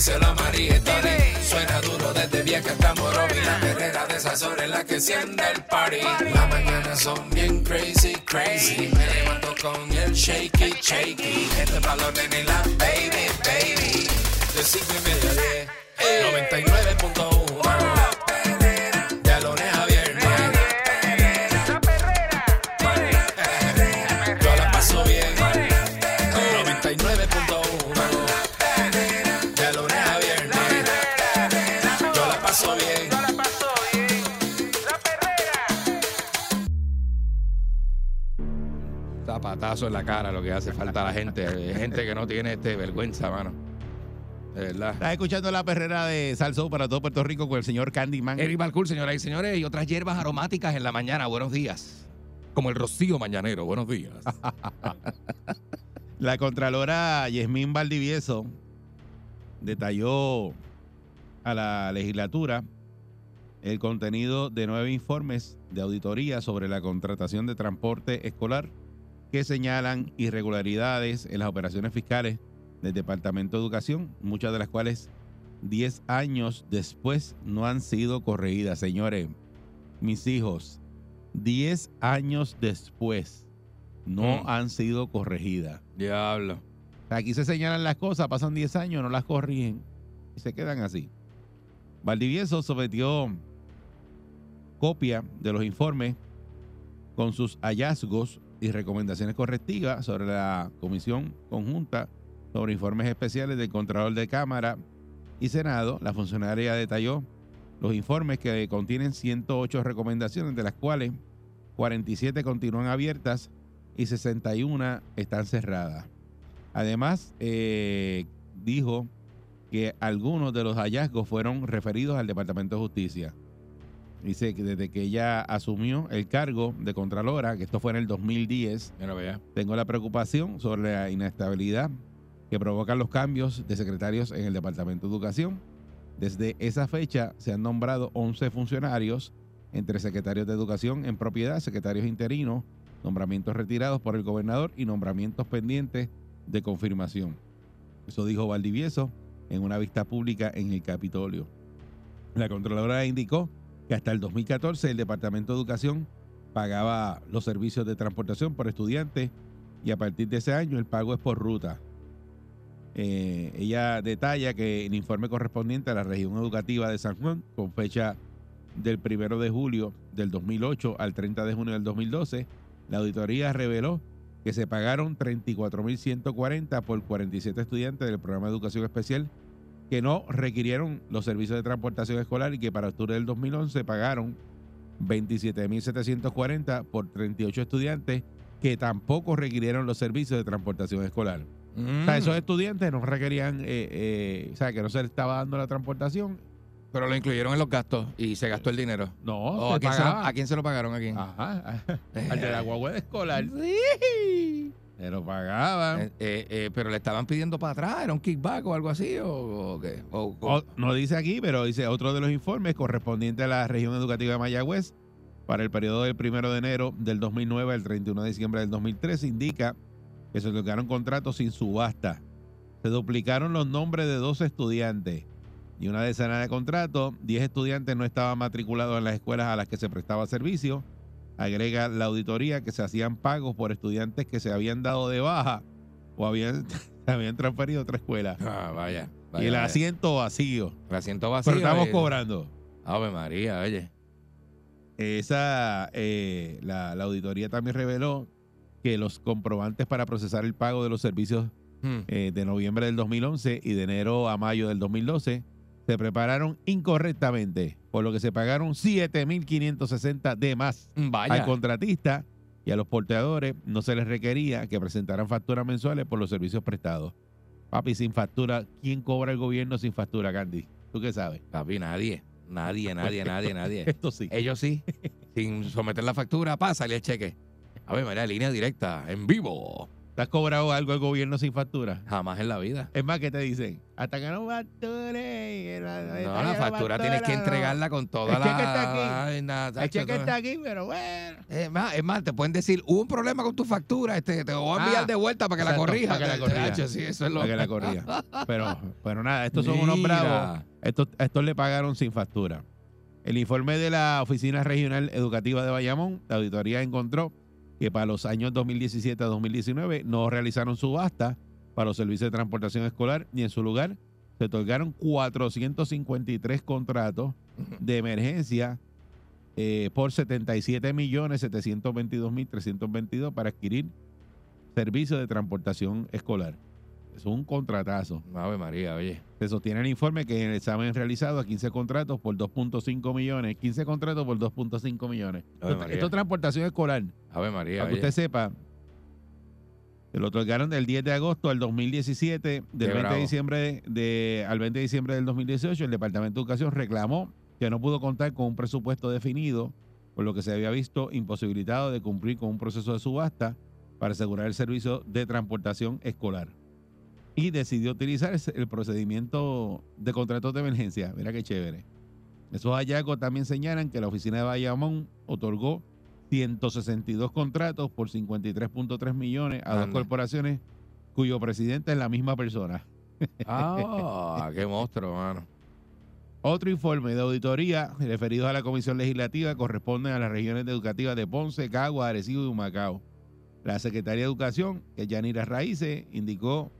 díselo a María. Suena duro desde vieja hasta Morovi. La perrera de esas horas en la que enciende el party. Las mañanas son bien crazy, crazy. Me levanto con el shaky, shaky. Este balón en la baby, baby. De cinco y media a diez. 99.1 Zapatazo en la cara lo que hace falta a la gente. Gente que no tiene este vergüenza, mano. De verdad. Estás escuchando la perrera de Salso para todo Puerto Rico con el señor Candyman. Eric Balcour, señoras y señores, y otras hierbas aromáticas en la mañana. Buenos días. Como el rocío mañanero. Buenos días. La Contralora Yasmín Valdivieso detalló a la legislatura el contenido de nueve informes de auditoría sobre la contratación de transporte escolar que señalan irregularidades en las operaciones fiscales del Departamento de Educación, muchas de las cuales 10 años después no han sido corregidas. Señores, mis hijos, 10 años después no Mm. han sido corregidas. Diablo. Aquí se señalan las cosas, pasan 10 años, no las corrigen y se quedan así. Valdivieso sometió copia de los informes con sus hallazgos y recomendaciones correctivas sobre la Comisión Conjunta sobre Informes Especiales del Contralor de Cámara y Senado. La funcionaria detalló los informes que contienen 108 recomendaciones, de las cuales 47 continúan abiertas y 61 están cerradas. Además, eh, dijo que algunos de los hallazgos fueron referidos al Departamento de Justicia. Dice que desde que ella asumió el cargo de Contralora, que esto fue en el 2010, Mira, vea. tengo la preocupación sobre la inestabilidad que provocan los cambios de secretarios en el Departamento de Educación. Desde esa fecha se han nombrado 11 funcionarios entre secretarios de Educación en propiedad, secretarios interinos, nombramientos retirados por el gobernador y nombramientos pendientes de confirmación. Eso dijo Valdivieso en una vista pública en el Capitolio. La Contralora indicó que hasta el 2014 el Departamento de Educación pagaba los servicios de transportación por estudiantes y a partir de ese año el pago es por ruta. Eh, ella detalla que el informe correspondiente a la región educativa de San Juan, con fecha del 1 de julio del 2008 al 30 de junio del 2012, la auditoría reveló que se pagaron 34.140 por 47 estudiantes del programa de educación especial que no requirieron los servicios de transportación escolar y que para octubre del 2011 pagaron 27.740 por 38 estudiantes que tampoco requirieron los servicios de transportación escolar. Mm. O sea, esos estudiantes no requerían, eh, eh, o sea, que no se les estaba dando la transportación. Pero lo incluyeron en los gastos y se gastó el dinero. No, Oh, ¿a, quién se lo, pagaba. a quién se lo pagaron aquí? Ajá, al de la guagua escolar. Sí. Se lo pagaban. Eh, eh, eh, pero le estaban pidiendo para atrás, era un kickback o algo así, o, o qué. O- o- O- no dice aquí, pero dice otro de los informes correspondiente a la región educativa de Mayagüez para el periodo del 1 de enero del 2009 al 31 de diciembre del 2013 indica que se otorgaron contratos sin subasta. Se duplicaron los nombres de dos estudiantes y una decena de contratos. Diez estudiantes no estaban matriculados en las escuelas a las que se prestaba servicio. Agrega la auditoría que se hacían pagos por estudiantes que se habían dado de baja o habían, habían transferido a otra escuela. Ah, vaya. y vaya, el vaya. asiento vacío. El asiento vacío. Pero estamos cobrando. Ave María, oye. Esa, eh, la, la auditoría también reveló que los comprobantes para procesar el pago de los servicios Hmm. eh, de noviembre del 2011 y de enero a mayo del 2012 se prepararon incorrectamente, por lo que se pagaron 7.560 de más Vaya. al contratista y a los porteadores no se les requería que presentaran facturas mensuales por los servicios prestados. Papi, sin factura, ¿quién cobra el gobierno sin factura, Candy? ¿Tú qué sabes? Papi, nadie. Nadie, nadie, nadie, nadie. Esto sí. Ellos sí. Sin someter la factura, pasa el cheque. A ver, María, línea directa, en vivo. ¿Te has cobrado algo al gobierno sin factura? Jamás en la vida. Es más, que te dicen? Hasta que no facture. No, la factura tienes que entregarla con toda El la. cheque está aquí. El cheque todo. está aquí, pero bueno. Es más, es más, te pueden decir, hubo un problema con tu factura, este, te voy a enviar Ah, de vuelta para que la corrija. para que la corrija. Tacho, sí, eso es lo Para que la corría. Pero, pero nada, estos son unos bravos. Estos, estos le pagaron sin factura. El informe de la Oficina Regional Educativa de Bayamón, la auditoría encontró que para los años 2017 a 2019 no realizaron subasta para los servicios de transportación escolar y en su lugar se otorgaron 453 contratos de emergencia eh, por 77 millones 722 mil 322 para adquirir servicios de transportación escolar. Es un contratazo. Ave María, oye. Se sostiene el informe que en el examen realizado a 15 contratos por 2.5 millones, 15 contratos por 2.5 millones. Ave Esto, esto es transportación escolar. Ave María, Para que oye. usted sepa, se lo otorgaron del 10 de agosto al 2017, del Qué 20 bravo. de diciembre de, al 20 de diciembre del 2018, el Departamento de Educación reclamó que no pudo contar con un presupuesto definido, por lo que se había visto imposibilitado de cumplir con un proceso de subasta para asegurar el servicio de transportación escolar. Y decidió utilizar el procedimiento de contratos de emergencia. Mira qué chévere. Esos hallazgos también señalan que la oficina de Bayamón otorgó 162 contratos por 53.3 millones a dos corporaciones cuyo presidente es la misma persona. Ah, qué monstruo, mano. Otro informe de auditoría referidos a la Comisión Legislativa corresponden a las regiones educativas de Ponce, Cagua, Arecibo y Humacao. La Secretaría de Educación, que Yanira Raíces, indicó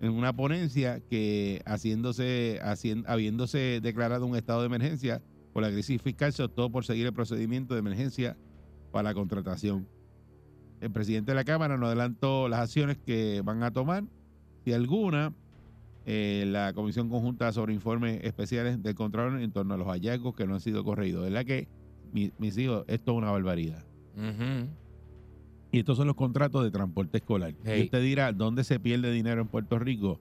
en una ponencia que haciéndose, hacien- habiéndose declarado un estado de emergencia por la crisis fiscal, se optó por seguir el procedimiento de emergencia para la contratación. El presidente de la Cámara nos adelantó las acciones que van a tomar, si alguna, eh, la Comisión Conjunta sobre Informes Especiales del Contralor en torno a los hallazgos que no han sido corregidos. ¿Verdad que, mi- mis hijos, esto es una barbaridad? Ujú. Y estos son los contratos de transporte escolar. Hey. Y usted dirá, ¿dónde se pierde dinero en Puerto Rico?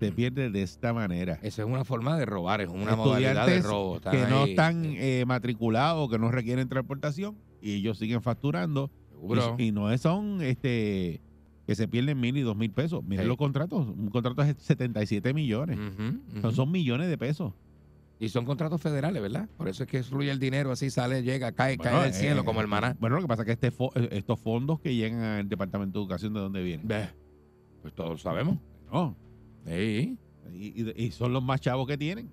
Se pierde de esta manera. Eso es una forma de robar, es una modalidad de robo. Que no están eh, matriculados, que no requieren transportación, y ellos siguen facturando. seguro. Y, y no son este que se pierden mil y dos mil pesos. Miren los contratos. Un contrato es 77 millones. Ujú, ujú. Son, son millones de pesos. Y son contratos federales, ¿verdad? Por eso es que fluye el dinero, así sale, llega, cae, Bueno, cae del eh, cielo como el maná. Bueno, lo que pasa es que este fo- eh, estos fondos que llegan al Departamento de Educación, ¿de dónde vienen? Pues todos sabemos. No. Sí. Y, y- y son los más chavos que tienen.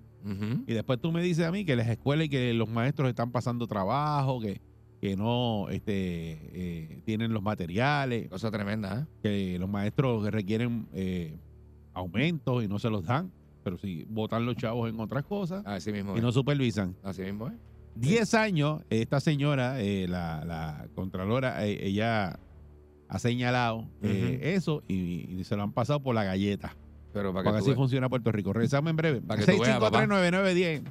Y después tú me dices a mí que las escuelas y que los maestros están pasando trabajo, que, que no este, eh, tienen los materiales, Cosa tremenda, ¿eh? que los maestros requieren aumentos y no se los dan, pero si votan los chavos en otras cosas Así mismo y es. no supervisan. Así mismo es. 10 años, esta señora, eh, la, la Contralora, eh, ella ha señalado eh, eso y, y se lo han pasado por la galleta. Pero para Porque que tú así veas. funciona Puerto Rico. Regresamos en breve. Para que tú veas, papá. 6539910.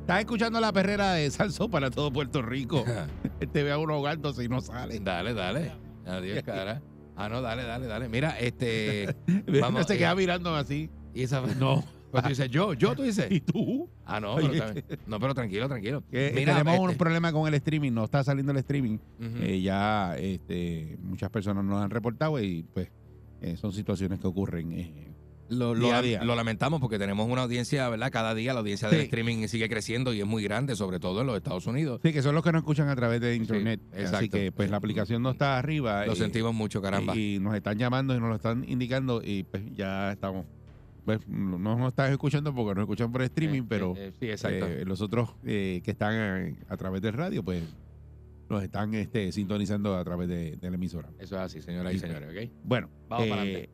Estás escuchando la perrera de Salso para todo Puerto Rico. Te ve a uno ahogándose y no sale. Dale, dale. Adiós, cara. Ah, no, dale, dale, dale. Mira, este. Vamos, se eh, queda mirando así. Y esa. No. Pues tú dices, yo, yo, tú dices. ¿Y tú? Ah, no, pero, también- no, pero tranquilo, tranquilo. Mira, tenemos un este, problema con el streaming. No está saliendo el streaming. Eh, ya este, muchas personas nos han reportado y pues eh, son situaciones que ocurren. eh, Lo, lo- día a día. lo lamentamos porque tenemos una audiencia, ¿verdad? Cada día la audiencia del Sí. streaming sigue creciendo y es muy grande, sobre todo en los Estados Unidos. Sí, que son los que nos escuchan a través de internet. Así exacto. que pues la aplicación no está arriba. Lo y- sentimos mucho, caramba. Y, y nos están llamando y nos lo están indicando y pues ya estamos. Pues no no nos están escuchando porque nos escuchan por streaming, Eh, pero eh, eh, sí, exacto. los otros que están a través del radio, pues nos están este, sintonizando a través de, de la emisora. Eso es así, señoras y señores, ¿ok? Bueno, Vamos para adelante.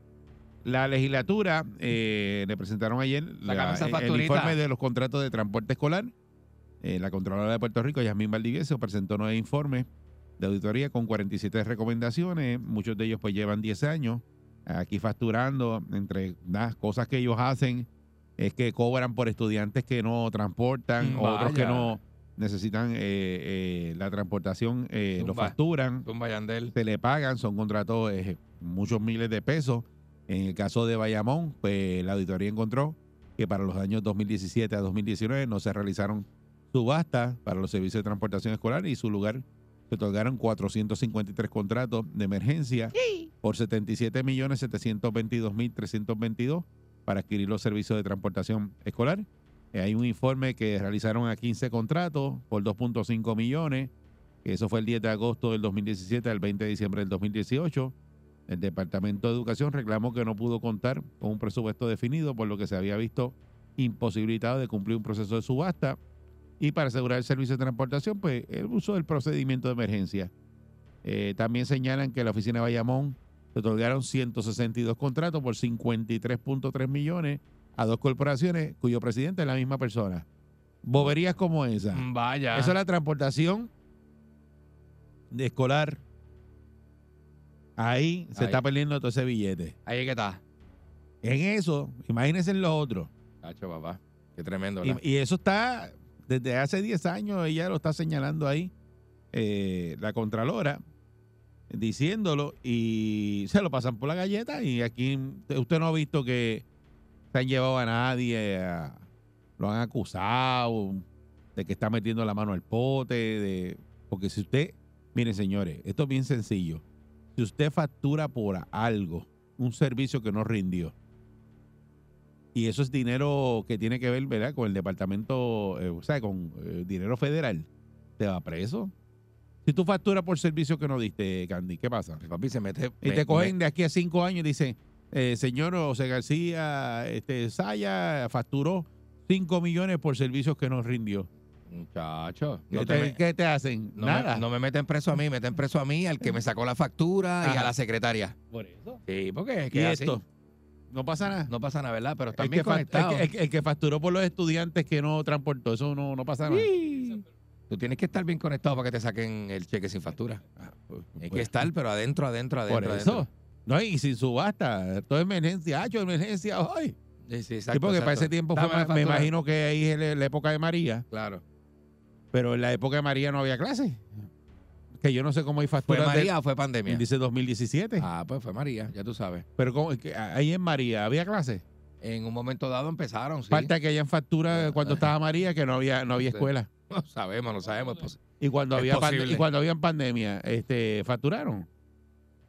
la legislatura le presentaron ayer la- el informe de los contratos de transporte escolar. Eh, la Contralora de Puerto Rico, Yasmín Valdivieso, presentó nueve informes de auditoría con 47 recomendaciones. Muchos de ellos pues llevan 10 años aquí facturando entre las cosas que ellos hacen es que cobran por estudiantes que no transportan, otros que no necesitan eh, eh, la transportación, eh, lo facturan Yandel. se le pagan, son contratos muchos miles de pesos. En el caso de Bayamón, pues la auditoría encontró que para los años 2017 a 2019 no se realizaron subastas para los servicios de transportación escolar y su lugar se otorgaron 453 contratos de emergencia por 77 millones 722 mil 322 para adquirir los servicios de transportación escolar. Eh, hay un informe que realizaron a 15 contratos por 2.5 millones, que eso fue el 10 de agosto del 2017 al 20 de diciembre del 2018. El Departamento de Educación reclamó que no pudo contar con un presupuesto definido, por lo que se había visto imposibilitado de cumplir un proceso de subasta y para asegurar el servicio de transportación, pues el uso del procedimiento de emergencia. Eh, también señalan que la oficina de Bayamón se otorgaron 162 contratos por 53.3 millones a dos corporaciones cuyo presidente es la misma persona. Boberías como esa. Vaya. Eso es la transportación de escolar. Ahí se Ahí. está perdiendo todo ese billete. Ahí es que está. En eso, imagínense en lo otro. Cacho, papá. Qué tremendo. Y eso está, desde hace 10 años, ella lo está señalando ahí, eh, la Contralora, diciéndolo, y se lo pasan por la galleta. Y aquí usted no ha visto que se han llevado a nadie, lo han acusado de que está metiendo la mano al pote, de, porque si usted, miren señores, esto es bien sencillo. Si usted factura por algo, un servicio que no rindió, y eso es dinero que tiene que ver, ¿verdad? Con el departamento, eh, o sea, con eh, dinero federal. Te va preso. Si tú facturas por servicio que no diste, Candy, ¿qué pasa? Papi se mete. Y me- te cogen me- de aquí a cinco años y dicen, eh, señor José García, este, Saya facturó 5 millones por servicios que no rindió. Muchacho. ¿Qué, No te, me- qué te hacen? no Nada. Me, no me meten preso a mí, meten preso a mí, al que me sacó la factura y a la secretaria. Por eso. Sí, porque es ¿Y que es así. No pasa nada. No pasa nada, ¿verdad? Pero el, que fa- el que- el que- el que facturó por los estudiantes que no transportó, eso no, no pasa nada. Tú tienes que estar bien conectado para que te saquen el cheque sin factura. Ah, pues, Hay pues, que estar, pero adentro, adentro, adentro. Por adentro. eso. No, y sin subasta. Todo emergencia. Hacho, emergencia hoy. Sí, sí, Sí, exacto. porque para ese tiempo fue, me imagino que ahí es la, la época de María, Claro. pero en la época de María no había clase. Que yo no sé cómo hay ¿Fue facturas de- María o fue pandemia? dice 2017. Ah, pues fue María, ya tú sabes. Pero ¿cómo- que ahí en María había clase. En un momento dado empezaron, sí. Falta que hayan facturas cuando estaba María que no había no había escuela. No sabemos, no sabemos. Es, pos- Y cuando había y cuando había pandemia, este facturaron.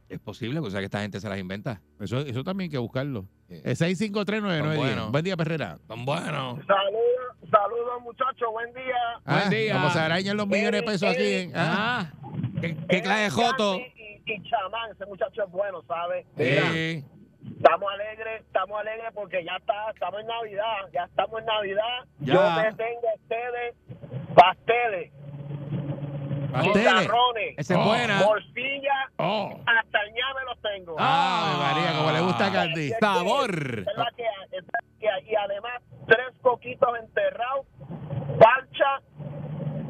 es posible, o sea que esta gente se las inventa. Eso eso también hay que buscarlo. Sí. Es 6539910. Bueno. Buen día, Perrera. Son buenos. Saludos, saludos muchachos, buen día. Ah, día. Como se arañan los millones de pesos aquí. en- ah. Ah, ¿qué, qué clase de joto? Y, y, chamán, ese muchacho es bueno, ¿sabes? Mira, Sí. estamos alegres, estamos alegres porque ya está, estamos en Navidad, ya estamos en Navidad. Ya. Yo te tengo a ustedes pasteles, Pasteles. Esa es Oh. buena. morcilla, Oh. hasta el ñame los tengo. Ave María, como le gusta a Candy. Es que- Sabor. es la que hay, es la que hay. Y además, tres coquitos enterrados, parcha,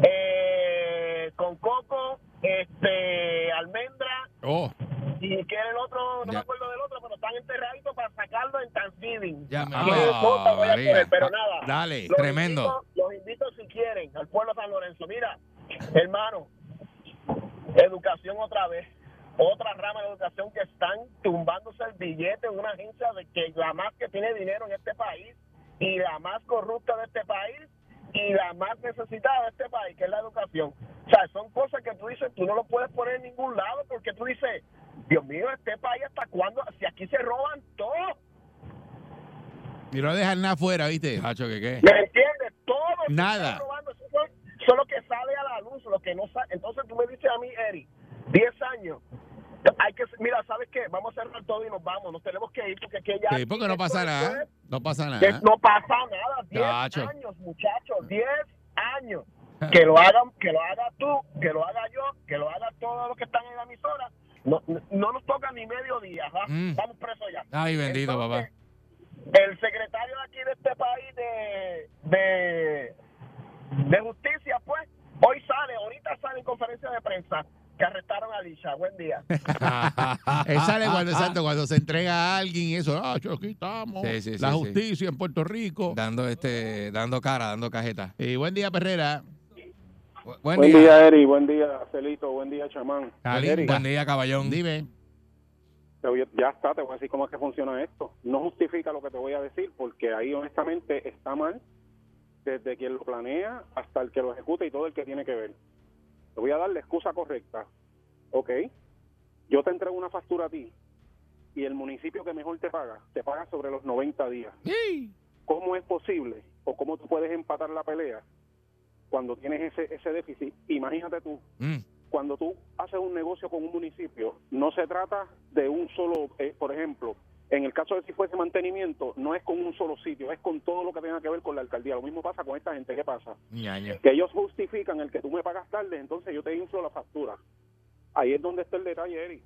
eh, con coco, este, almendra, Oh. y quiere el otro, no Ya. me acuerdo del otro, pero están enterraditos para sacarlo en Thanksgiving. Ya me- Ah, pero nada. Dale. Los Tremendo. invito- los invito si quieren al pueblo de San Lorenzo. Mira, hermano, educación otra vez. Otra rama de educación que están tumbándose el billete en una agencia de que la más que tiene dinero en este país y la más corrupta de este país y la más necesitada de este país, que es la educación. O sea, son cosas que tú dices, tú no lo puedes poner en ningún lado porque tú dices, Dios mío, este país hasta cuándo, si aquí se roban todo, Y no dejan nada afuera, ¿viste? Chacho, ¿qué qué? ¿Me entiendes? Todo se Nada. está robando. Eso, es lo que sale a la luz, lo que no sale. Entonces tú me dices a mí, Eri, 10 años. Hay que, mira, ¿sabes qué? Vamos a cerrar todo y nos vamos. Nos tenemos que ir porque aquí ya. Sí, porque no pasa nada. No pasa que nada. no pasa nada. 10 Chacho. años, muchachos. 10 años. Que lo hagan, que lo haga tú, que lo haga yo, que lo haga todos los que están en la emisora. No, no nos toca ni medio día. ¿va? Mm. Estamos presos ya. Ay, bendito, Entonces, papá. El secretario de aquí de este país de, de, de justicia, pues, hoy sale, ahorita sale en conferencia de prensa que arrestaron a Lisha. Buen día. Él sale cuando, exacto, cuando se entrega a alguien y eso. Ah, aquí estamos. Sí, sí, sí, la sí. justicia en Puerto Rico. dando este, dando cara, dando cajeta. Y buen día, Perrera. Bu- Buen, Buen día. día, Eri. Buen día, Celito. Buen día, Chamán. Eri, Buen día, caballón. Dime. ya está, te voy a decir cómo es que funciona esto. No justifica lo que te voy a decir, porque ahí honestamente está mal, desde quien lo planea hasta el que lo ejecuta y todo el que tiene que ver. te voy a dar la excusa correcta. Ok, yo te entrego una factura a ti y el municipio que mejor te paga, te paga sobre los 90 días. ¿Cómo es posible o cómo tú puedes empatar la pelea cuando tienes ese, ese déficit? Imagínate tú, Mm. cuando tú haces un negocio con un municipio, no se trata de un solo, eh, por ejemplo, en el caso de si fuese mantenimiento, no es con un solo sitio, es con todo lo que tenga que ver con la alcaldía. Lo mismo pasa con esta gente, ¿qué pasa? Que ellos justifican el que tú me pagas tarde, entonces yo te inflo la factura. Ahí es donde está el detalle, Eric.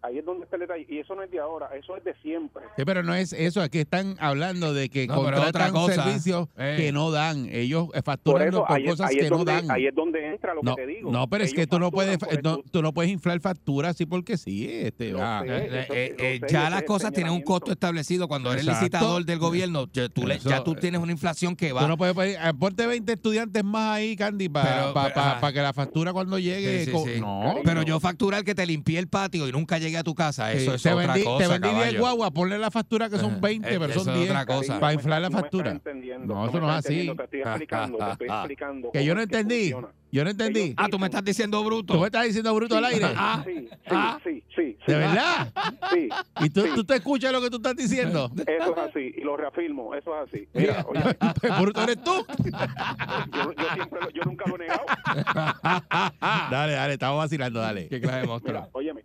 Ahí es donde está el detalle. Y eso no es de ahora, eso es de siempre. Sí, pero no es eso, aquí están hablando de que No, contratan cosa. servicios Eh. que no dan. Ellos eh, Por facturan eso, por es- cosas que no dan. ahí es donde entra lo no, que te digo. no, pero es que tú no puedes por no, tú no puedes inflar facturas así porque sí, este sé. Eh, eso- eh, lo eh, sé, ya las cosas tienen un costo establecido. Cuando eres Exacto. licitador del gobierno, ya tú, le- Eso, ya tú eh, tienes una inflación que va. Tú no puedes pedir, eh, ponte 20 estudiantes más ahí, Candy, para pero, ajá. que la factura cuando llegue. Sí, sí, co- sí. No, Pero yo facturar que te limpié el patio y nunca llegué a tu casa, eso Sí, es te otra vendí, cosa. te vendí 10 caballo. guaguas, ponle la factura que son Ajá. 20, Eh, pero son es 10 otra cosa. Para inflar la factura. No, eso no es así. Te estoy explicando, te estoy Ah. explicando. Que yo no entendí. Yo no entendí. Ah, tú me estás diciendo bruto. Tú me estás diciendo bruto al aire. Ah, Sí, sí, ah. sí, sí, sí. ¿De verdad? Sí, ¿Y tú, sí. tú te escuchas lo que tú estás diciendo? Eso es así, y lo reafirmo, eso es así. Mira, oye, Pues bruto eres tú. yo, yo siempre yo nunca lo he negado. dale, dale, estamos vacilando, dale. Qué clase de monstruo. Mira, óyeme,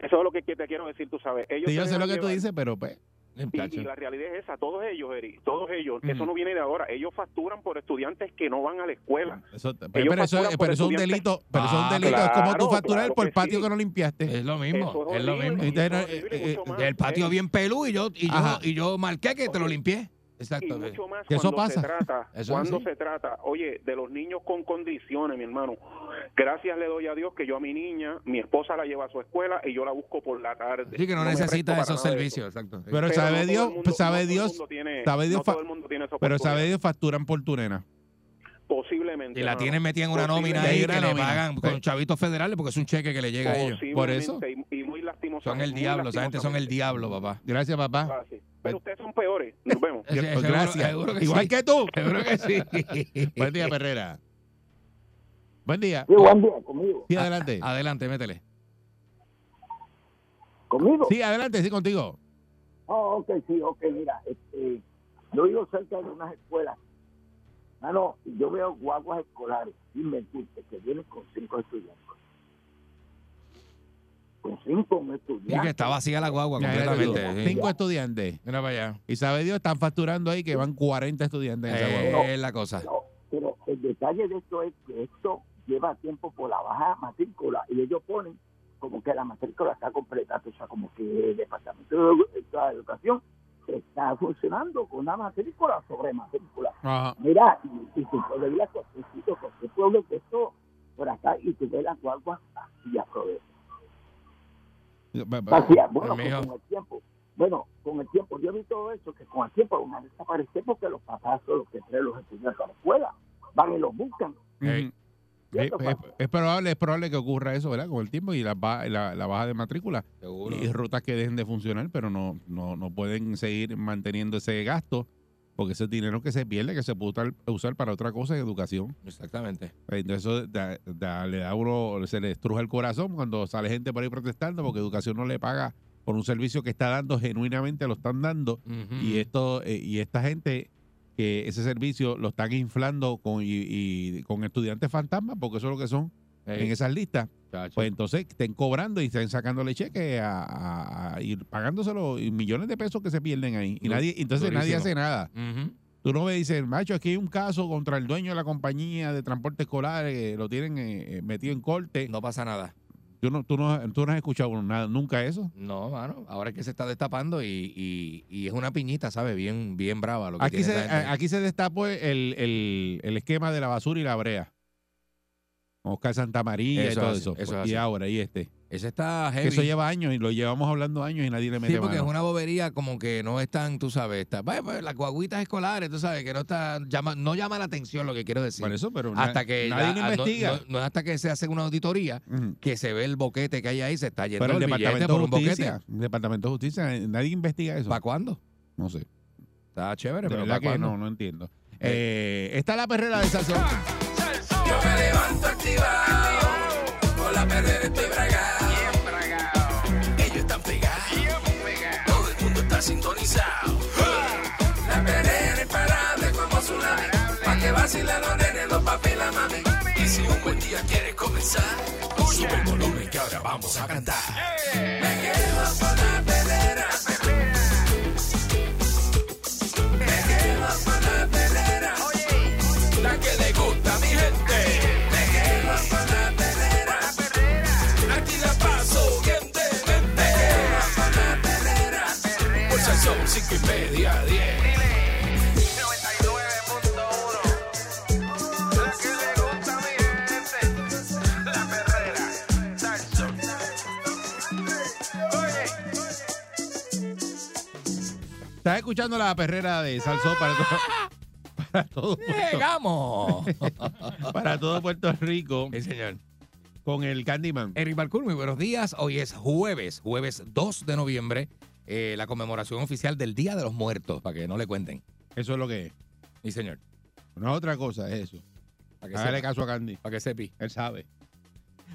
eso es lo que, te quiero decir, tú sabes. Ellos Sí, yo se sé lo que tú llevar. dices, pero pues. Y, y la realidad es esa, todos ellos, Eri, todos ellos, eso no viene de ahora, ellos facturan por estudiantes que no van a la escuela. Eso, pero, pero eso, pero es un delito. Pero eso es un Ah, delito. es como tú facturar claro por el patio sí. que no limpiaste. Es lo mismo, es lo horrible, mismo. Es eh, y eh. El patio bien pelú y yo, y yo, y yo marqué que te lo limpié. Y Exacto. mucho más Que eso cuando pasa. se trata, Eso cuando así. se trata, oye, de los niños con condiciones, mi hermano. Gracias le doy a Dios que yo a mi niña, mi esposa la lleva a su escuela y yo la busco por la tarde. Sí, que no, necesita esos servicios, exacto. Pero Pero sabe no Dios, mundo- sabe no todo el Dios, mundo tiene- sabe Dios todo el mundo tiene esa pero sabe Dios facturan por tu nena. Posiblemente. Y la tienen metida en una nómina ahí que le pagan Sí. con chavitos federales porque es un cheque que le llega a ellos. Por eso. Y, y muy lastimosamente. Son el diablo, esa gente son el diablo, papá. Gracias, papá. Pero ustedes son peores. Nos vemos. Seguro- Gracias. seguro que Igual sí. que tú. Seguro que sí. Buen día, Perrera. Buen día. Sí, buen día, conmigo. Sí, adelante. Adelante, métele. ¿Conmigo? Sí, adelante, sí, contigo. Oh, ok, sí, ok, mira, este, yo vivo cerca de unas escuelas. Mano, yo veo guaguas escolares, sin mentirte, que vienen con cinco estudiantes. Con cinco estudiantes. que está vacía la guagua era completamente. sí. Cinco estudiantes. Mira para allá. Y sabe Dios, están facturando ahí que van 40 estudiantes en esa Eh, guagua. Es la cosa. No, pero el detalle de esto es que esto lleva tiempo por la baja matrícula y ellos ponen como que la matrícula está completa, o sea, como que el Departamento de Edu- de Educación está funcionando con una matrícula sobre matrícula. Ajá. Mira, y, y tú puedes ir a cualquier sitio, cualquier pueblo que esto por acá y tú ves las guaguas así Bueno, pues con el tiempo. Bueno, con el tiempo, yo vi todo eso, que con el tiempo van a desaparecer porque los papás son los que traen los estudiantes a la escuela. Van y los buscan. Es, es- es probable, es probable que ocurra eso, ¿verdad? Con el tiempo y la, la, la baja de matrícula Seguro. y rutas que dejen de funcionar, pero no, no, no pueden seguir manteniendo ese gasto porque ese dinero que se pierde, que se puede usar, usar para otra cosa en educación. Exactamente. Entonces eso da- da- le da a uno, se le estruja el corazón cuando sale gente por ahí protestando porque educación no le paga por un servicio que está dando, genuinamente lo están dando y esto eh, y esta gente que ese servicio lo están inflando con y, y con estudiantes fantasmas porque eso es lo que son Ey, en esas listas chacho. pues entonces estén cobrando y estén sacándole cheques a, a- a ir pagándoselo y millones de pesos que se pierden ahí. Y nadie entonces nadie hace nada. Tú no me dices macho aquí hay un caso contra el dueño de la compañía de transporte escolar que lo tienen eh, eh, metido en corte No pasa nada. tú no tú no tú no has escuchado nada nunca eso. No, mano. Ahora es que se está destapando y, y, y es una piñita, ¿sabes? Bien, bien brava lo que aquí tiene se aquí se destapó el, el, el esquema de la basura y la brea Oscar Santa María Eso y todo es eso y ahora y este Ese está que heavy. eso lleva años y lo llevamos hablando años y nadie le mete Sí, porque es una bobería como que no están, tú sabes, está, bueno, pues, las guaguitas escolares, tú sabes, que no está, llama, no llama la atención lo que quiero decir. Por eso, pero na- hasta que nadie la- lo ah, no- investiga. No, no es hasta que se hace una auditoría que se ve el boquete que hay ahí, se está yendo Pero el el Departamento de. Justicia, el Departamento de Justicia, eh, nadie investiga eso. ¿Para cuándo? No sé. Está chévere, De pero no, no entiendo. Eh, está la perrera de Sazón. Yo me levanto activado, la perrera estoy bragado. Ellos están pegados. Todo el mundo está sintonizado. La perrera imparable como tsunami. Pa' que vacilen los nenes, los papi y la mami. Y si un buen día quieres comenzar, sube el volumen que ahora vamos a cantar. Me quedo con la escuchando la perrera de Salsó para, to- para todo Puerto, ¡Llegamos! para todo Puerto Rico sí, señor. con el Candyman. Eric Balcour, muy buenos días. Hoy es jueves, jueves 2 de noviembre, eh, la conmemoración oficial del Día de los Muertos, para que no le cuenten. Eso es lo que es. Sí, señor. No es otra cosa, es eso. Para que Hágale caso a Candy. Para que sepi. Él sabe.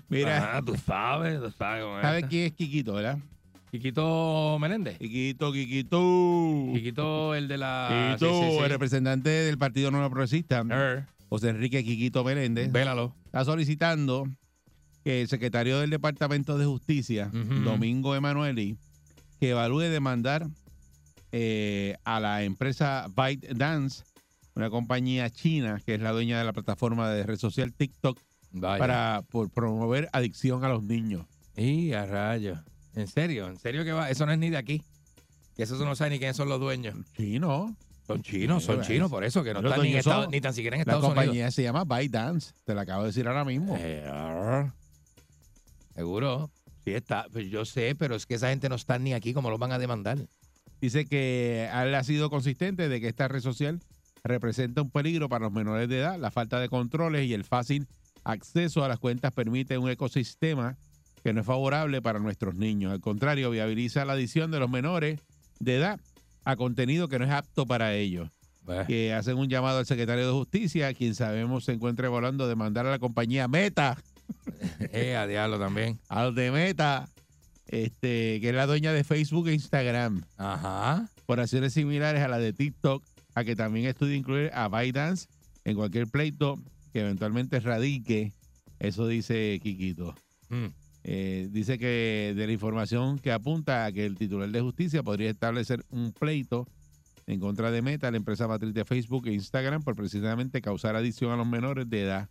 Mira, Ah, tú sabes, tú sabes ¿sabes quién es Quiquito, verdad? Quiquito Meléndez. Quiquito, Quiquito. Quiquito, el de la... Quiquito, sí, sí, sí. el representante del Partido Nuevo Progresista, Er, José Enrique Quiquito Meléndez, Vélalo. está solicitando que el secretario del Departamento de Justicia. Domingo Emanueli, que evalúe demandar eh, a la empresa ByteDance, una compañía china que es la dueña de la plataforma de red social TikTok, Vaya. para por promover adicción a los niños. Y a rayo. ¿En serio? ¿En serio que va? Eso no es ni de aquí. Que eso no sabe ni quiénes son los dueños. Chino. Son chinos, son chinos, por eso, que no los están ni, en dueños son- Estados- ni tan siquiera en La Estados compañía Unidos. se llama ByteDance, te la acabo de decir ahora mismo. Eh, ah, Seguro. Sí está. Pues yo sé, pero es que esa gente no está ni aquí, ¿cómo los van a demandar? Dice que él ha sido consistente de que esta red social representa un peligro para los menores de edad. La falta de controles y el fácil acceso a las cuentas permite un ecosistema que no es favorable para nuestros niños. Al contrario, viabiliza la adición de los menores de edad a contenido que no es apto para ellos. Que hacen un llamado al secretario de Justicia, quien sabemos se encuentra evaluando demandar a la compañía Meta, eh, a diablo también. al de Meta, este, que es la dueña de Facebook e Instagram. Ajá. por acciones similares a la de TikTok, a que también estudia incluir a ByteDance en cualquier pleito que eventualmente radique. Eso dice Quiquito. Mm. Eh, dice que de la información que apunta a que el titular de justicia podría establecer un pleito en contra de Meta, la empresa matriz de Facebook e Instagram, por precisamente causar adicción a los menores de edad.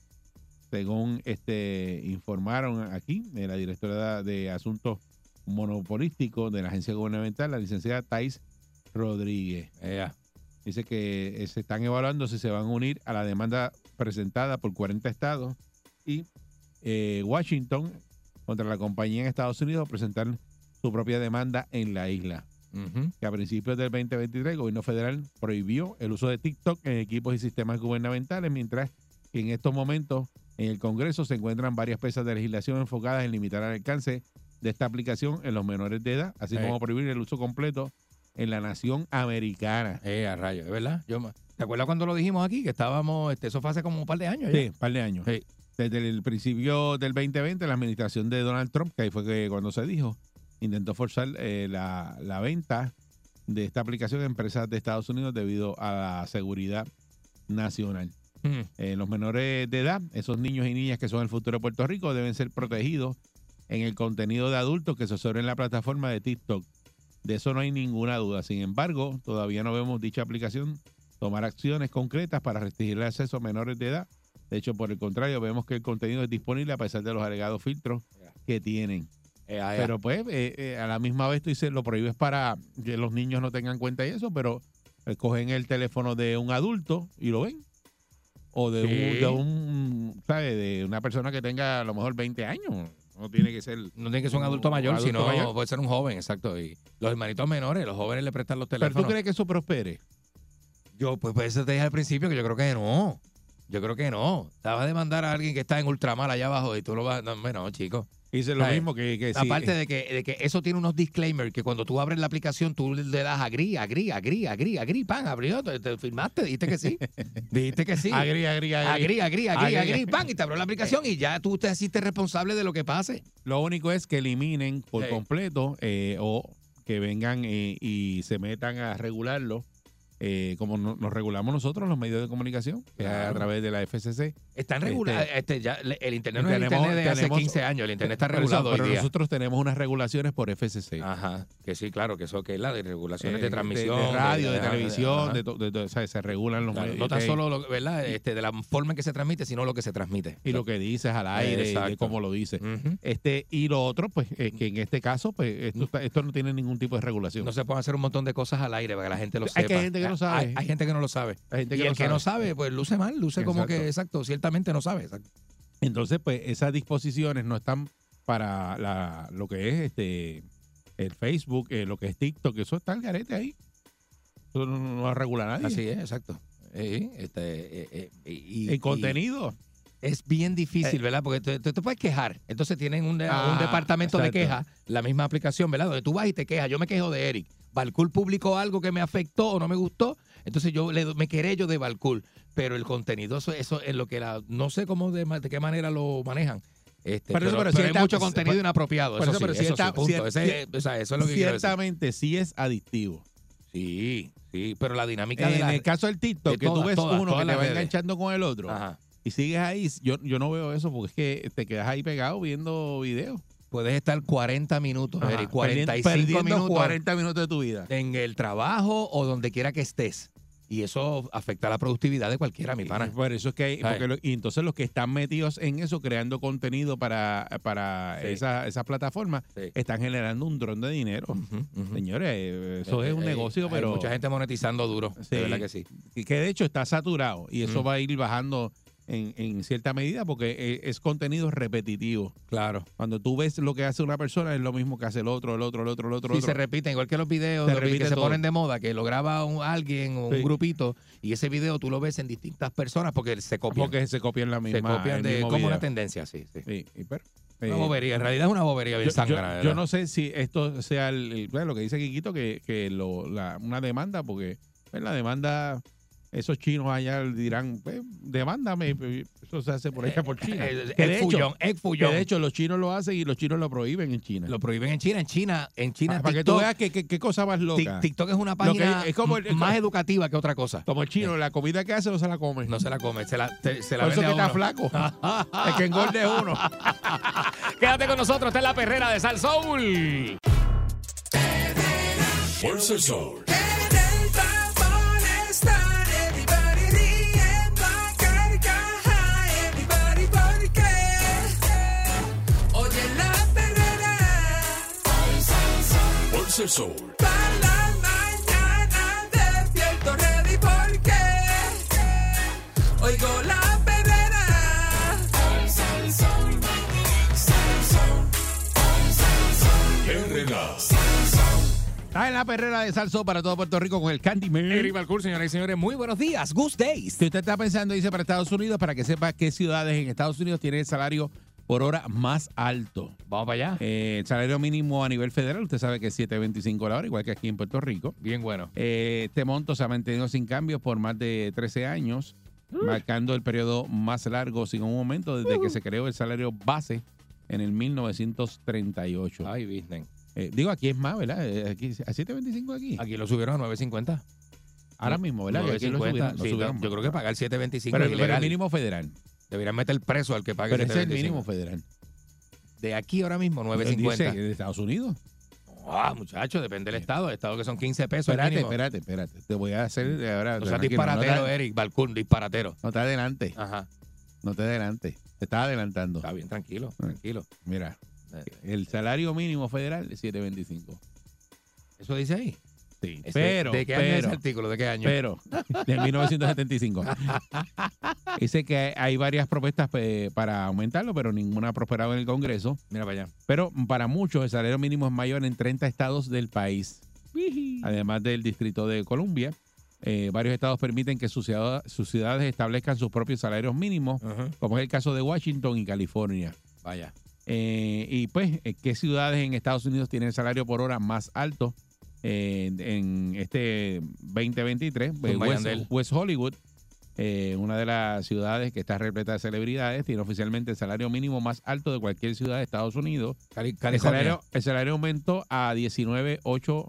Según este informaron aquí, eh, la directora de Asuntos Monopolísticos de la agencia gubernamental, la licenciada Thais Rodríguez. Dice que eh, se están evaluando si se van a unir a la demanda presentada por 40 estados y eh, Washington contra la compañía en Estados Unidos presentar su propia demanda en la isla. Que a principios del 2023 el gobierno federal prohibió el uso de TikTok en equipos y sistemas gubernamentales, mientras que en estos momentos en el Congreso se encuentran varias piezas de legislación enfocadas en limitar el alcance de esta aplicación en los menores de edad, así Eh. como prohibir el uso completo en la nación americana. Eh, a rayo, ¿de verdad? Yo, ¿Te acuerdas cuando lo dijimos aquí? Que estábamos, este, eso fue hace como un par de años ya. Sí, un par de años. Sí. Desde el principio del 2020, la administración de Donald Trump, que ahí fue que cuando se dijo, intentó forzar eh, la, la venta de esta aplicación a empresas de Estados Unidos debido a la seguridad nacional. Mm. Eh, los menores de edad, esos niños y niñas que son el futuro de Puerto Rico, deben ser protegidos en el contenido de adultos que se observa en la plataforma de TikTok. De eso no hay ninguna duda. Sin embargo, todavía no vemos dicha aplicación tomar acciones concretas para restringir el acceso a menores de edad. De hecho, por el contrario, vemos que el contenido es disponible a pesar de los alegados filtros que tienen. Eh, ah. Pero pues, eh, eh, a la misma vez tú dices, lo prohíbes para que los niños no tengan cuenta y eso, pero eh, cogen el teléfono de un adulto y lo ven. O de, Sí. un, de un, ¿sabes? De una persona que tenga a lo mejor 20 años. No tiene que ser... no tiene que ser un adulto mayor, adulto sino mayor. puede ser un joven, exacto. Y los hermanitos menores, los jóvenes le prestan los Pero teléfonos. tú crees que eso prospere. Yo, pues, pues eso te dije al principio que yo creo que no. Yo creo que no. Te vas a demandar a alguien que está en ultramar allá abajo y tú lo vas. No, hombre, no, chico. Dice lo ¿Sabes? mismo que, que Aparte de que, de que eso tiene unos disclaimers que cuando tú abres la aplicación tú le das agri, agri, agri, agri, agri, pan, abrió, te, te firmaste, dijiste que sí. dijiste que sí. Agri, agri. agri, agri, agri, Agri. agri, pan, y te abrió la aplicación y ya tú te hiciste responsable de lo que pase. Lo único es que eliminen por Sí. completo eh, o que vengan eh, y se metan a regularlo eh, como no- nos regulamos nosotros los medios de comunicación, que es a través de la FCC. Están regulados. Este, ya, le- el internet no es el Tenemos- internet de hace tenemos- 15 años, el internet está regulado hoy pero día. nosotros tenemos unas regulaciones por FCC. Ajá, que sí, claro, que eso que es la de regulaciones Eh, de transmisión. de, radio, de, televisión, ajá. de, to- de to- o sea, se regulan los Claro, medios. no tan solo lo, ¿verdad? Este, de la forma en que se transmite, sino lo que se transmite. y lo que dices al aire, y de Exacto. cómo lo dices. Ujú. Este, y lo otro, pues, es que en este caso, pues, esto, está- esto no tiene ningún tipo de regulación. No se pueden hacer un montón de cosas al aire para que la gente lo sepa. Hay que hay gente que no sabe. Hay, hay gente que no lo sabe. Hay gente y que el no que no sabe. sabe, pues luce mal, luce como Exacto. que, exacto, no sabe. Entonces, pues, esas disposiciones no están para la, lo que es este el Facebook, eh, lo que es TikTok, eso está el garete ahí. Eso no, no lo regula nadie. Así es, exacto. Sí, este, eh, eh, y- contenido. es bien difícil, ¿verdad? Porque tú, tú te puedes quejar. Entonces tienen un, Ah, un departamento de quejas, la misma aplicación, ¿verdad? Donde tú vas y te quejas. Yo me quejo de Eric. Balcool publicó algo que me afectó o no me gustó. Entonces yo le, me querello de Balcool. Pero el contenido, eso, eso es lo que la. No sé cómo de, qué manera lo manejan. Este, Pero pero eso, pero pero si hay está- mucho contenido inapropiado. Eso, eso, sí, pero si eso está- sí, punto. cier- Ese- o sea, eso es lo que. Ciertamente sí es adictivo. Sí, sí, pero la dinámica de En el caso del TikTok, de que tú ves todas, uno todas que te va redes. enganchando con el otro Ajá. y sigues ahí, yo, yo no veo eso porque es que te quedas ahí pegado viendo videos. Puedes estar 40 minutos, Ajá, perdiendo- 45 perdiendo minutos 40 minutos de tu vida. en el trabajo o donde quiera que estés. Y eso afecta la productividad de cualquiera, mi pana. Por eso es que hay, lo- y entonces los que están metidos en eso, creando contenido para, para Sí. esa, esa plataforma, Sí. están generando un dron de dinero. Señores, eh, eso Eh, es un eh, negocio, hay pero mucha gente monetizando duro. Sí. De verdad que sí. que que de hecho está saturado y eso va a ir bajando en, en cierta medida porque eh, es contenido repetitivo. Claro. Cuando tú ves lo que hace una persona es lo mismo que hace el otro, el otro, el otro, el otro. Sí, el otro. se repiten, igual que los videos Se que se ponen de moda, que lo graba un- alguien o un Sí. grupito y ese video tú lo ves en distintas personas porque se copian. porque se copian la misma. se copian de como video. una tendencia, sí. sí. Sí, y pero, Una eh, bobería, en realidad es una bobería bien yo, yo- sangrana. yo ¿verdad? no sé si esto sea el, el- lo que dice Quiquito, que, que lo, la- una demanda, porque pues, la demanda, esos chinos allá dirán, pues, demándame, eso se hace por allá por China. Eh, Que Egg de hecho- Fuyón, Egg Que Fuyón. de hecho los chinos lo hacen y los chinos lo prohíben en China. lo prohíben en China. En China, en China Ah, para que tú veas que, que- qué cosa más loca. TikTok es una que- página es como el- más educativa que otra cosa. Como el chino, la comida que hace no se la come. No se la come, se la, te- se la Por eso vende que a está flaco. es que engorde es uno. Quédate con nosotros, esta es la perrera de Sal Soul. Fuerza el El Sol. para la mañana despierto ready porque oigo la perrera. Herrera. Está en la perrera de Salso para todo Puerto Rico con el Candyman. Eric Balcour, señoras y señores, muy buenos días. Good days. Si usted está pensando irse para Estados Unidos, para que sepa qué ciudades en Estados Unidos tienen el salario por hora más alto. Vamos para allá. Eh, el salario mínimo a nivel federal, usted sabe que es 7.25 la hora, igual que aquí en Puerto Rico. Bien bueno. Eh, este monto se ha mantenido sin cambios por más de 13 años, marcando el periodo más largo sin un aumento desde que se creó el salario base en el 1938. Ay, business. Eh, digo, aquí es más, ¿verdad? Eh, Aquí, ¿A 7.25 aquí? Aquí lo subieron a 9.50. Ahora mismo, ¿verdad? Que aquí lo 9.50. subieron, lo Sí, subieron yo creo que pagar 7.25 pero, es pero el mínimo federal. Deberían meter preso al que pague Pero ese es el 7.25. mínimo federal. De aquí ahora mismo, Dice 9.50. de Estados Unidos. Ah, muchacho, depende del estado. El estado que son 15 pesos. Espérate, espérate, espérate. Te voy a hacer ahora. Seas tranquilo, disparatero, no te, Eric Balcour, disparatero. no te adelante, Ajá. no te adelante. Te estás adelantando. Está bien, tranquilo, tranquilo. Mira, Eh, el salario mínimo federal es 7.25. ¿Eso dice ahí? Sí, pero, ¿De qué año es pero, ese artículo? ¿De qué año? pero, de 1975. Dice que hay varias propuestas eh, para aumentarlo, pero ninguna ha prosperado en el Congreso. Mira para allá. Pero para muchos el salario mínimo es mayor en 30 estados del país. Además del Distrito de Columbia, eh, varios estados permiten que sus, ciudad- sus ciudades establezcan sus propios salarios mínimos, como es el caso de Washington y California. Vaya. Eh, y pues, ¿qué ciudades en Estados Unidos tienen el salario por hora más alto eh, en este 2023? Pues, Zumba, West, Hollywood, eh, una de las ciudades que está repleta de celebridades, tiene oficialmente el salario mínimo más alto de cualquier ciudad de Estados Unidos. Cali- El salario, el salario aumentó a 19.8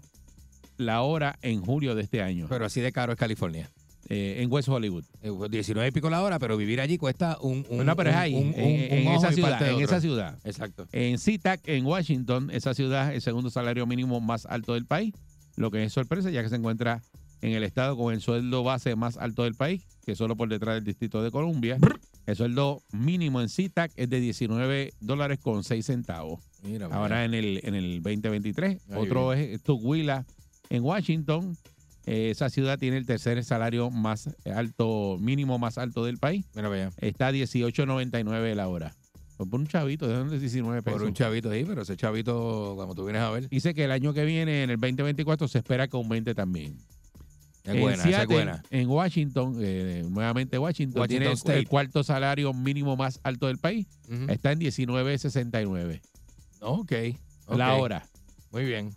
la hora en julio de este año Pero así de caro es California. eh, en West Hollywood. Eh, 19 y pico la hora, pero vivir allí cuesta un. un no, pero es ahí, un- en, un- esa ciudad. En esa ciudad. Exacto. En SeaTac, en Washington, esa ciudad es el segundo salario mínimo más alto del país, lo que es sorpresa ya que se encuentra en el estado con el sueldo base más alto del país, que solo por detrás del Distrito de Columbia. El sueldo mínimo en SeaTac es de 19 dólares con 6 centavos. Mira, Ahora en el, en el 2023. Ahí Otro es Tukwila en Washington. Eh, esa ciudad tiene el tercer salario más alto, mínimo más alto del país. mira. Está a 18.99 la hora. Por un chavito, de dónde 19 pesos. Por un chavito ahí, pero ese chavito, cuando tú vienes a ver, Dice que el año que viene, en el 2024, se espera que aumente también. es en buena, esa es Seattle, buena. En Washington, eh, nuevamente Washington, Washington tiene el- State. el cuarto salario mínimo más alto del país. Está en 19.69 Ok. la hora. Muy bien.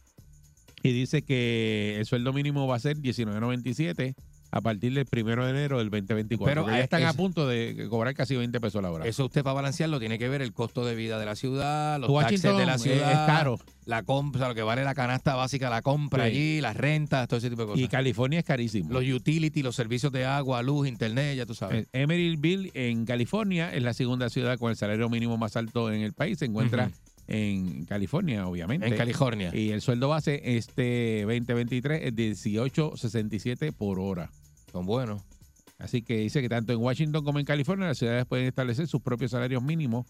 Y dice que el sueldo mínimo va a ser 19.97 a partir del primero de enero del 2024. Pero, ya están a punto de cobrar casi 20 pesos la hora. Eso usted para balancearlo tiene que ver el costo de vida de la ciudad, los Washington taxes de la ciudad. es caro. La compra, lo que vale la canasta básica, la compra Sí. allí, las rentas, todo ese tipo de cosas. Y California es carísimo. los utilities, los servicios de agua, luz, internet, ya tú sabes. Eh, Emeryville, en California, es la segunda ciudad con el salario mínimo más alto en el país. Se encuentra en California, obviamente. en California. Y el sueldo base este 2023 es 18.67 por hora. Son buenos. Así que dice que tanto en Washington como en California las ciudades pueden establecer sus propios salarios mínimos.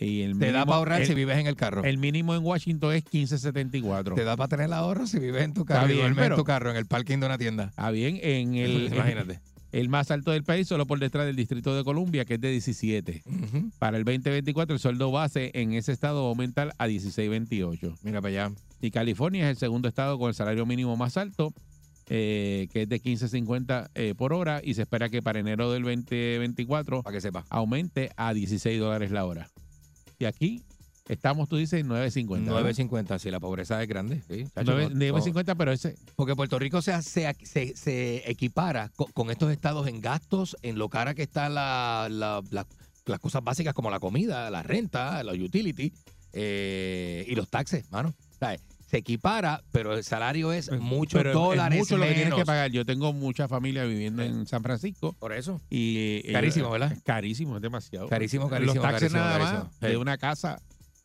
Y el Te da para ahorrar el, si vives en el carro. el mínimo en Washington es 15.74. Te da para tener el ahorro si vives en tu carro bien, pero- en tu carro, en el parking de una tienda. Ah, bien, en el, Imagínate. el más alto del país, solo por detrás del Distrito de Columbia, que es de 17. Ujú. Para el 2024, el sueldo base en ese estado va a aumentar a 16.28. Mira para allá. Y California es el segundo estado con el salario mínimo más alto, eh, que es de 15.50 eh, por hora, y se espera que para enero del 2024 Para que sepa. aumente a 16 dólares la hora. Y aquí estamos, tú dices, 9.50. ¿verdad? 9.50, si la pobreza es grande. Sí, chacho, Nueve- no- 9.50, pero ese... Porque Puerto Rico se, se, se, se equipara co- con, estos estados en gastos, en lo cara que están la, la- la- las cosas básicas como la comida, la renta, los utilities eh, y los taxes, mano. ¿Sabes? Se equipara, pero el salario es muchos pero es dólares mucho lo que tienes menos. que pagar. Yo tengo mucha familia viviendo en San Francisco Por eso. y... eh, Carísimo, ¿verdad? es Carísimo, es demasiado. Carísimo, carísimo, Los taxes carísimo, nada carísimo. más de una casa,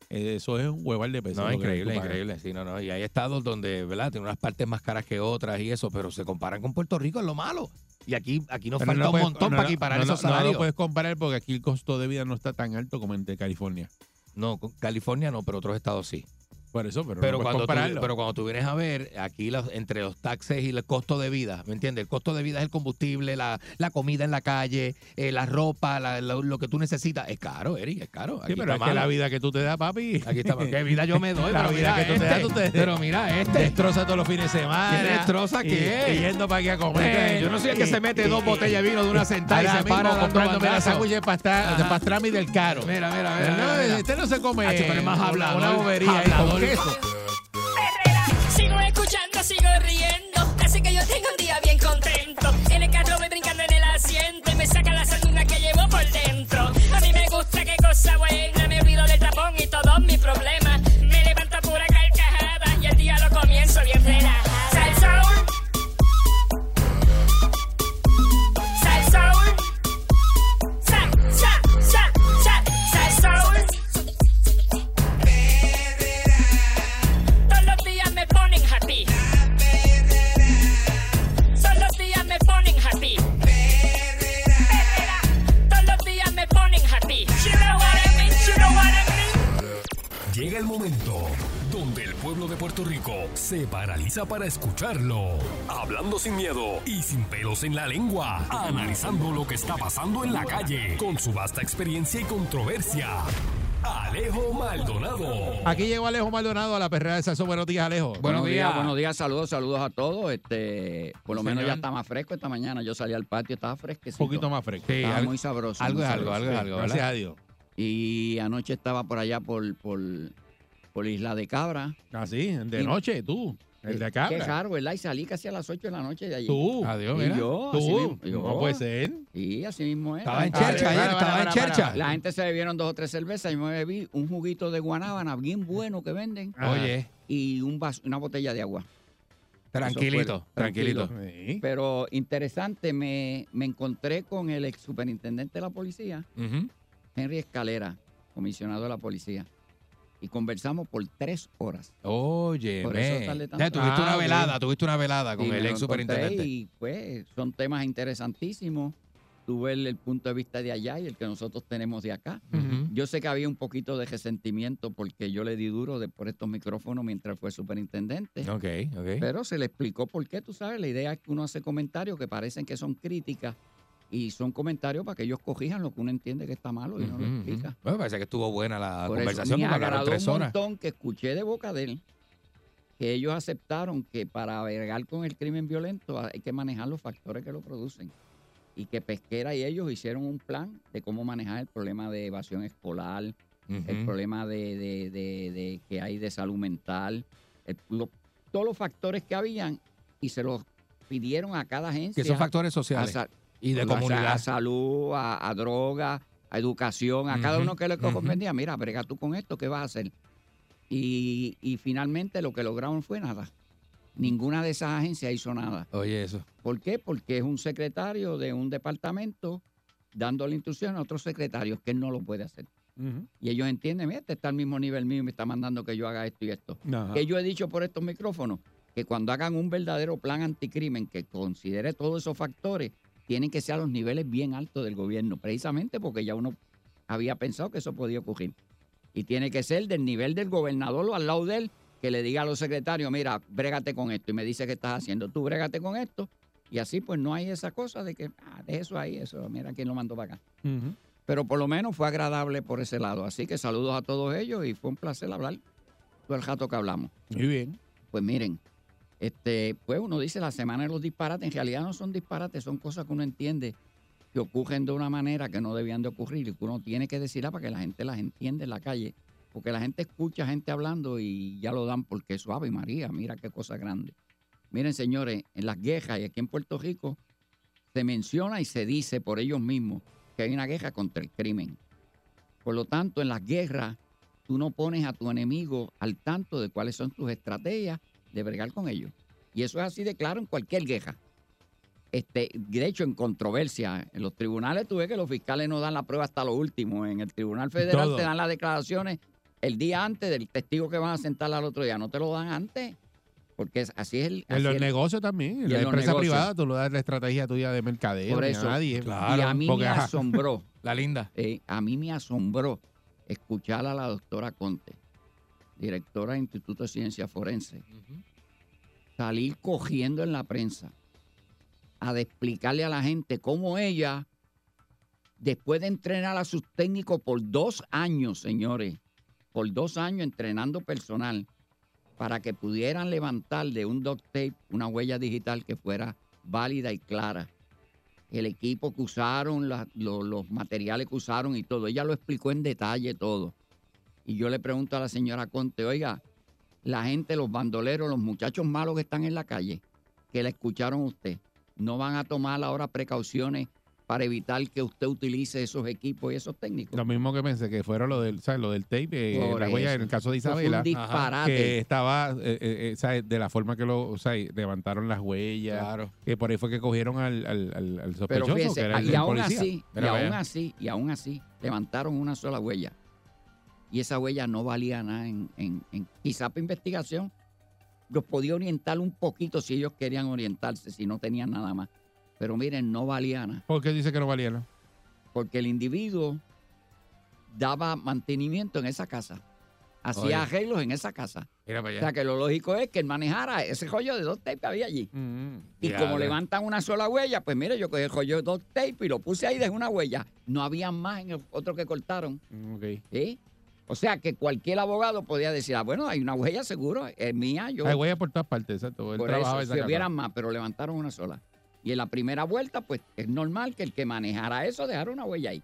eh, eso es un hueval de pesos. No, increíble, increíble. Sí, no, no. Y hay estados donde, ¿verdad? Tiene unas partes más caras que otras y eso, pero se comparan con Puerto Rico, es lo malo. Y aquí, aquí nos Pero falta no un puedes- montón no, para equiparar no, esos no, no salarios. lo puedes comparar porque aquí el costo de vida no está tan alto como en California. No, California no, pero otros estados sí. Por eso, pero, Pero, no cuando tú, pero cuando tú vienes a ver, aquí los- entre los taxes y el costo de vida, ¿me entiendes? El costo de vida es el combustible, la, la comida en la calle, eh, la ropa, la- lo, lo que tú necesitas. Es caro, Eric, es caro. Sí, Aquí pero es que la vida que tú te das, papi. Aquí está. ¿Qué vida yo me doy? La pero vida mira que tú te das, este, tú te- Pero mira este. Destroza todos los fines de semana. ¿Qué destroza qué? Y yendo para aquí a comer. Eh, yo no soy el que Y- se mete y- dos botellas de vino de una sentada y se para comprándome la sándwich de pastrami del caro. Mira, mira, mira. Este no se come pero es más hablador, una bobería Sigo escuchando, sigo riendo. Así que yo tengo un día bien para escucharlo. Hablando sin miedo y sin pelos en la lengua. Analizando lo que está pasando en la calle. Con su vasta experiencia y controversia. Alejo Maldonado. Aquí llegó Alejo Maldonado a la perrera de Salso. Buenos días, Alejo. Buenos días, buenos días, saludos, saludos a todos. Este, por lo Sí, menos señor. ya está más fresco esta mañana. Yo salí al patio, estaba fresquecito. Un poquito más fresco. Sí, Estaba algo- muy sabroso. algo muy es algo, sabroso. algo es algo, Gracias a Dios. Y anoche estaba por allá por, por, por Isla de Cabra. Ah, sí, de Y- noche, tú. El de acá. Qué raro, ¿verdad? Y salí casi a las 8 de la noche de allí. Tú. Adiós, Y mira. yo, así Tú. mismo, yo. No puede ser. Y así mismo es. Estaba en chercha ayer, para, estaba en chercha. La gente se bebieron dos o tres cervezas y me bebí un juguito de guanábana bien bueno que venden Ah. Oye, y un vaso, una botella de agua. tranquilito, fue- tranquilito. Sí. Pero interesante, me, me encontré con el ex superintendente de la policía. Henry Escalera, comisionado de la policía, y conversamos por tres horas. Oye, Por eso tarde tanto. tuviste Ah, una velada, tuviste una velada con el ex superintendente. Y pues son temas interesantísimos. Tuve el, el punto de vista de allá y el que nosotros tenemos de acá. Yo sé que había un poquito de resentimiento porque yo le di duro de, por estos micrófonos mientras fue superintendente. Ok, ok. Pero se le explicó por qué, tú sabes, la idea es que uno hace comentarios que parecen que son críticas y son comentarios para que ellos corrijan lo que uno entiende que está malo y no lo explica. ujú. Bueno, parece que estuvo buena la Por eso, conversación, me agradó tres un horas. montón que escuché de boca de él que ellos aceptaron que para bregar con el crimen violento hay que manejar los factores que lo producen y que Pesquera y ellos hicieron un plan de cómo manejar el problema de evasión escolar, el problema de, de- de- de que hay de salud mental, el- lo- todos los factores que habían y se los pidieron a cada agencia. Que son factores sociales y de comunidad. A salud, a, a droga, a educación, a cada uno que le ujú. convenía. Mira, brega tú con esto, ¿qué vas a hacer? Y, y finalmente lo que lograron fue nada. Ninguna de esas agencias hizo nada. Oye, eso. ¿Por qué? Porque es un secretario de un departamento dándole instrucciones a otros secretarios que él no lo puede hacer. Y ellos entienden, mira, este está al mismo nivel mío y me está mandando que yo haga esto y esto. Ajá. Que yo he dicho por estos micrófonos que cuando hagan un verdadero plan anticrimen que considere todos esos factores, tienen que ser a los niveles bien altos del gobierno, precisamente porque ya uno había pensado que eso podía ocurrir. Y tiene que ser del nivel del gobernador o al lado de él, que le diga a los secretarios, mira, brégate con esto. Y me dice qué estás haciendo. Tú brégate con esto. Y así pues no hay esa cosa de que, ah, de eso ahí, eso, mira quién lo mandó para acá. Pero por lo menos fue agradable por ese lado. Así que saludos a todos ellos y fue un placer hablar todo el rato que hablamos. Muy bien. Pues miren, este, pues uno dice la semana de los disparates, en realidad no son disparates, son cosas que uno entiende que ocurren de una manera que no debían de ocurrir y que uno tiene que decirla para que la gente las entiende en la calle. Porque la gente escucha gente hablando y ya lo dan porque es suave, María, mira qué cosa grande. Miren, señores, en las guerras y aquí en Puerto Rico se menciona y se dice por ellos mismos que hay una guerra contra el crimen. Por lo tanto, en las guerras, tú no pones a tu enemigo al tanto de cuáles son tus estrategias de bregar con ellos. Y eso es así de claro en cualquier guerra. Este, de hecho, en controversia, en los tribunales tú ves que los fiscales no dan la prueba hasta lo último. En el Tribunal Federal Todo. te dan las declaraciones el día antes del testigo que van a sentar al otro día. No te lo dan antes. Porque es- así es el... En los negocios también. En la empresa negocios. privada tú lo das la estrategia tuya de mercadeo. Por a nadie. Claro, y a mí porque, me asombró. La linda. Eh, a mí me asombró escuchar a la doctora Conte, directora del Instituto de Ciencia Forense, salir cogiendo en la prensa a explicarle a la gente cómo ella, después de entrenar a sus técnicos por dos años, señores, por dos años entrenando personal, para que pudieran levantar de un duct tape una huella digital que fuera válida y clara el equipo que usaron, la- lo- los materiales que usaron y todo. Ella lo explicó en detalle todo. Y yo le pregunto a la señora Conte, oiga, la gente, los bandoleros, los muchachos malos que están en la calle, que la escucharon a usted, no van a tomar ahora precauciones para evitar que usted utilice esos equipos y esos técnicos. Lo mismo que pensé que fueron lo del, ¿sabes? Lo del tape, eh, la huella en el caso de fue un Isabela. disparate. que estaba, eh, eh, eh, ¿sabes? De la forma que lo, o sea, levantaron las huellas. Claro. Que por ahí fue que cogieron al, al, al- al Pero sospechoso, fíjese, que era el, y el aún policía. así, y Mira, aún así, y aún así, levantaron una sola huella. Y esa huella no valía nada en, en, en- quizá para investigación. Los podía orientar un poquito si ellos querían orientarse, si no tenían nada más. Pero miren, no valía nada. ¿Por qué dice que no valía? no? Porque el individuo daba mantenimiento en esa casa. Oye. Hacía arreglos en esa casa. Mira para O allá. sea que lo lógico es que él manejara ese rollo de dos tapes que había allí. Mm, Y Ya, como ya. levantan una sola huella, pues mire, yo cogí el rollo de dos tape y lo puse ahí, dejé una huella. No había más en el otro que cortaron. mm, ok. ¿sí? O sea que cualquier abogado podía decir, ah, bueno, hay una huella seguro, es mía, yo. Hay huellas por todas partes, exacto. Por eso, esa si hubieran más, pero levantaron una sola. Y en la primera vuelta, pues es normal que el que manejara eso dejara una huella ahí.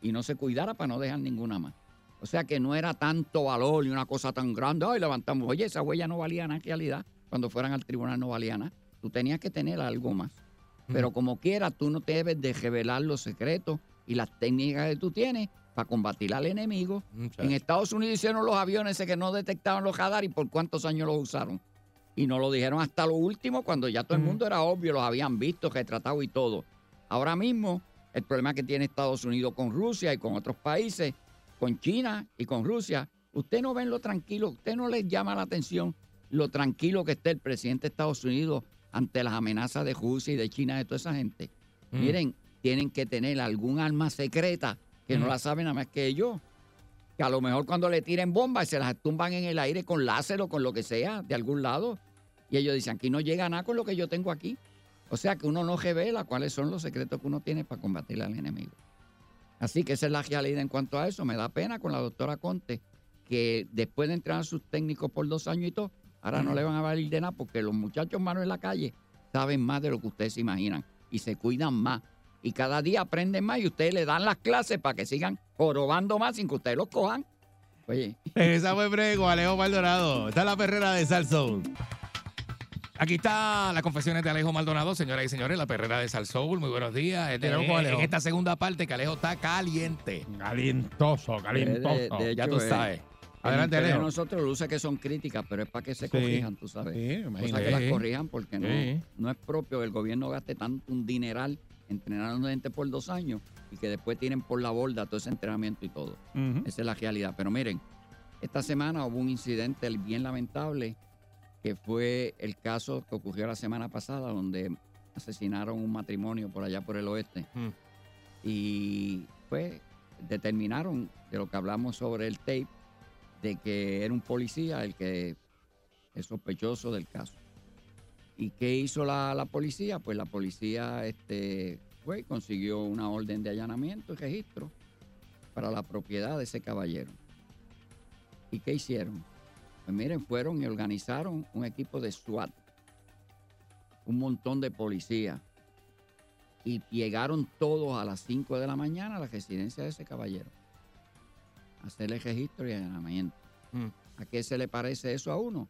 y no se cuidara para no dejar ninguna más. O sea que no era tanto valor y una cosa tan grande, ay, levantamos, oye, esa huella no valía nada en realidad, cuando fueran al tribunal no valía nada. Tú tenías que tener algo más. Pero como quiera, tú no te debes de revelar los secretos y las técnicas que tú tienes para combatir al enemigo. En Estados Unidos hicieron los aviones ese que no detectaban los radar y por cuántos años los usaron. Y nos lo dijeron hasta lo último, cuando ya todo el mundo era obvio, los habían visto, retratado y todo. Ahora mismo, el problema que tiene Estados Unidos con Rusia y con otros países, con China y con Rusia, usted no ven lo tranquilo, usted no les llama la atención lo tranquilo que esté el presidente de Estados Unidos ante las amenazas de Rusia y de China, de toda esa gente. Mm. Miren, tienen que tener algún arma secreta que no la saben nada más que ellos. Que a lo mejor cuando le tiren bombas se las tumban en el aire con láser o con lo que sea, de algún lado. Y ellos dicen, aquí no llega nada con lo que yo tengo aquí. O sea que uno no revela cuáles son los secretos que uno tiene para combatir al enemigo. Así que esa es la realidad en cuanto a eso. Me da pena con la doctora Conte que después de entrenar a sus técnicos por dos años y todo, ahora no le van a valer de nada porque los muchachos manos en la calle saben más de lo que ustedes se imaginan y se cuidan más. Y cada día aprenden más y ustedes le dan las clases para que sigan jorobando más sin que ustedes los cojan. Oye, Regresamos en breve con Alejo Maldonado. Está la perrera de Salsoul. Aquí está las confesiones de Alejo Maldonado, señoras y señores, la perrera de Salsoul. Muy buenos días. Este, en esta segunda parte, que Alejo está caliente. Calientoso, calientoso. De- de ya hecho, tú eh, sabes. Adelante, Alejo. nosotros luce que son críticas, pero es para que se Sí. corrijan, tú sabes. Sí, Cosa imagínate. que las corrijan porque no, no es propio que el gobierno gaste tanto un dineral entrenando gente por dos años y que después tienen por la borda todo ese entrenamiento y todo. Esa es la realidad. Pero miren, esta semana hubo un incidente bien lamentable que fue el caso que ocurrió la semana pasada donde asesinaron un matrimonio por allá por el oeste. Mm. Y pues determinaron de lo que hablamos sobre el tape de que era un policía el que es sospechoso del caso. ¿Y qué hizo la, la policía? Pues la policía este, fue y consiguió una orden de allanamiento y registro para la propiedad de ese caballero. ¿Y qué hicieron? Pues miren, fueron y organizaron un equipo de SWAT, un montón de policías, y llegaron todos a las 5 de la mañana a la residencia de ese caballero, a hacerle registro y allanamiento. Mm. ¿A qué se le parece eso a uno?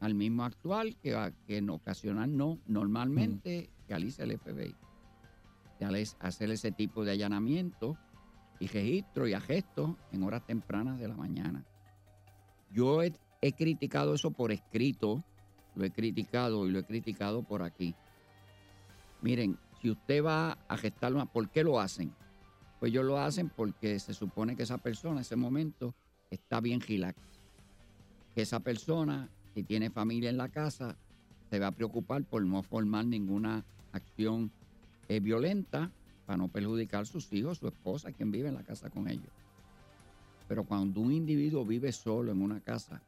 Al mismo actual que, en ocasional no, normalmente realiza el FBI. Hacer ese tipo de allanamiento y registro y arresto en horas tempranas de la mañana. Yo he, he criticado eso por escrito, lo he criticado y lo he criticado por aquí. Miren, si usted va a gestarlo, ¿por qué lo hacen? Pues ellos lo hacen porque se supone que esa persona en ese momento está bien relax. Que esa persona, si tiene familia en la casa, se va a preocupar por no formar ninguna acción eh, violenta para no perjudicar a sus hijos, su esposa, quien vive en la casa con ellos. Pero cuando un individuo vive solo en una casa,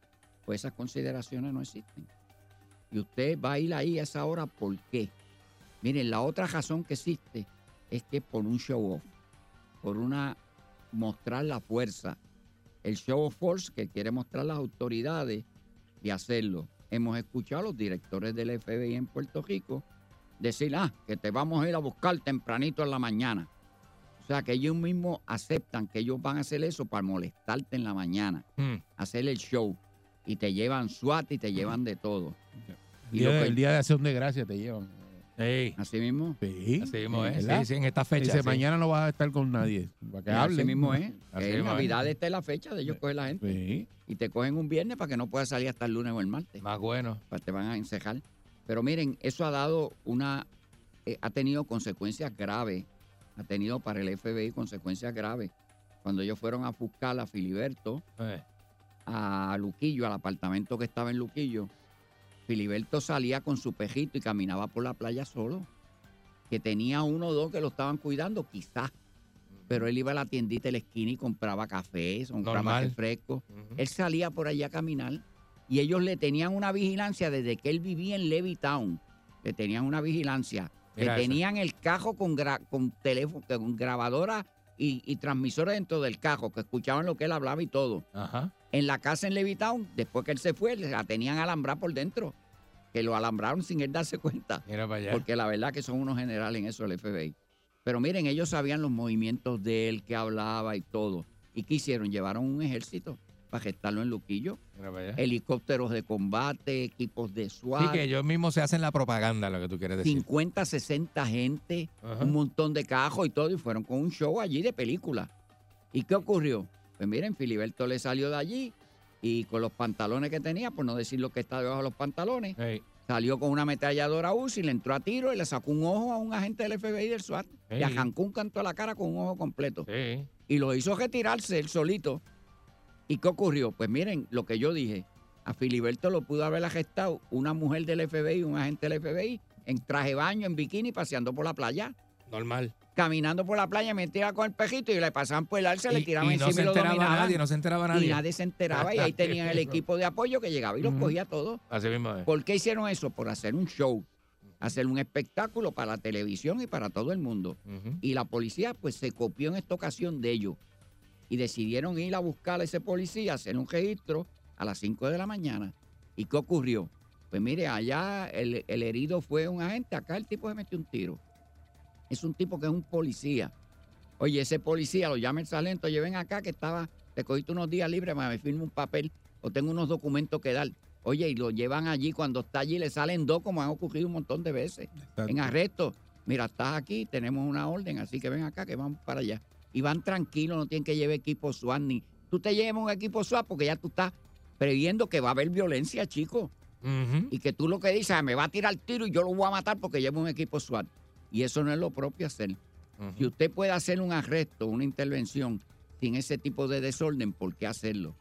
pues esas consideraciones no existen. Y usted va a ir ahí a esa hora, ¿por qué? Miren, la otra razón que existe es que por un show off, por una mostrar la fuerza, el show of force que quiere mostrar las autoridades y hacerlo. Hemos escuchado a los directores del FBI en Puerto Rico decir, ah, que te vamos a ir a buscar tempranito en la mañana. O sea, que ellos mismos aceptan que ellos van a hacer eso para molestarte en la mañana, Mm. hacer el show. Y te llevan SWAT y te llevan de todo. El Y lo que- el día de acción de gracia te llevan. Ey, Así mismo. Sí. así mismo es. Sí, sí, en esta fecha. Dice, sí. mañana no vas a estar con nadie. Para que Así hablen. mismo es. Así Que en mismo es. Navidad está en la fecha de ellos coger la gente. Sí. Y te cogen un viernes para que no puedas salir hasta el lunes o el martes. Más bueno. Pues te van a encejar. Pero miren, eso ha dado una, eh, ha tenido consecuencias graves, ha tenido para el FBI consecuencias graves. Cuando ellos fueron a buscar a Filiberto, Eh, a Luquillo, al apartamento que estaba en Luquillo, Filiberto salía con su pejito y caminaba por la playa solo. Que tenía uno o dos que lo estaban cuidando, quizás. Pero él iba a la tiendita de la esquina y compraba café, compraba Normal. refresco. ujú. Él salía por allá a caminar y ellos le tenían una vigilancia desde que él vivía en Levittown. Le tenían una vigilancia. Mira le eso. tenían el cajo con, gra- con teléfono, con grabadora y, y transmisores dentro del cajo, que escuchaban lo que él hablaba y todo. Ajá. En la casa en Levittown, después que él se fue, la tenían alambrada por dentro. Que lo alambraron sin él darse cuenta. Mira para allá. Porque la verdad que son unos generales en eso del FBI. Pero miren, ellos sabían los movimientos de él, que hablaba y todo. ¿Y qué hicieron? Llevaron un ejército para gestarlo en Luquillo. Helicópteros de combate, equipos de Sí, SWAT. que ellos mismos se hacen la propaganda, lo que tú quieres decir. 50, 60 gente, Ajá. un montón de cajos y todo, y fueron con un show allí de película. ¿Y qué ocurrió? Pues miren, Filiberto le salió de allí y con los pantalones que tenía, por no decir lo que está debajo de los pantalones, salió con una ametralladora UCI, le entró a tiro y le sacó un ojo a un agente del FBI del SWAT. Ey. Le arrancó un canto a la cara con un ojo completo. sí. Y lo hizo retirarse él solito. ¿Y qué ocurrió? Pues miren, lo que yo dije, a Filiberto lo pudo haber arrestado una mujer del FBI, un agente del FBI, en traje de baño, en bikini, paseando por la playa. Normal. Caminando por la playa, metía con el pejito y le pasaban por el alza, le Y- tiraban y no encima se y lo enteraba dominaban. nadie, no se enteraba Y nadie. nadie se enteraba y ahí tenían el equipo de apoyo que llegaba y los cogía todos. Así mismo es. ¿Por qué hicieron eso? Por hacer un show, hacer un espectáculo para la televisión y para todo el mundo. Y la policía pues se copió en esta ocasión de ellos. Y decidieron ir a buscar a ese policía, hacer un registro a las 5 de la mañana. ¿Y qué ocurrió? Pues mire, allá el, el herido fue un agente, acá el tipo se metió un tiro. Es un tipo que es un policía. Oye, ese policía lo llama el sargento, oye, ven acá que estaba, te cogiste unos días libres, me firme un papel o tengo unos documentos que dar. Oye, y lo llevan allí, cuando está allí le salen dos, como han ocurrido un montón de veces en arresto. Mira, estás aquí, tenemos una orden, así que ven acá, que vamos para allá. Y van tranquilos, no tienen que llevar equipo SWAT ni. Tú te llevas un equipo SWAT porque ya tú estás previendo que va a haber violencia, chico. Y que tú lo que dices, "Ah, me va a tirar tiro y yo lo voy a matar porque llevo un equipo SWAT. Y eso no es lo propio hacer. Si usted puede hacer un arresto, una intervención sin ese tipo de desorden, ¿por qué hacerlo?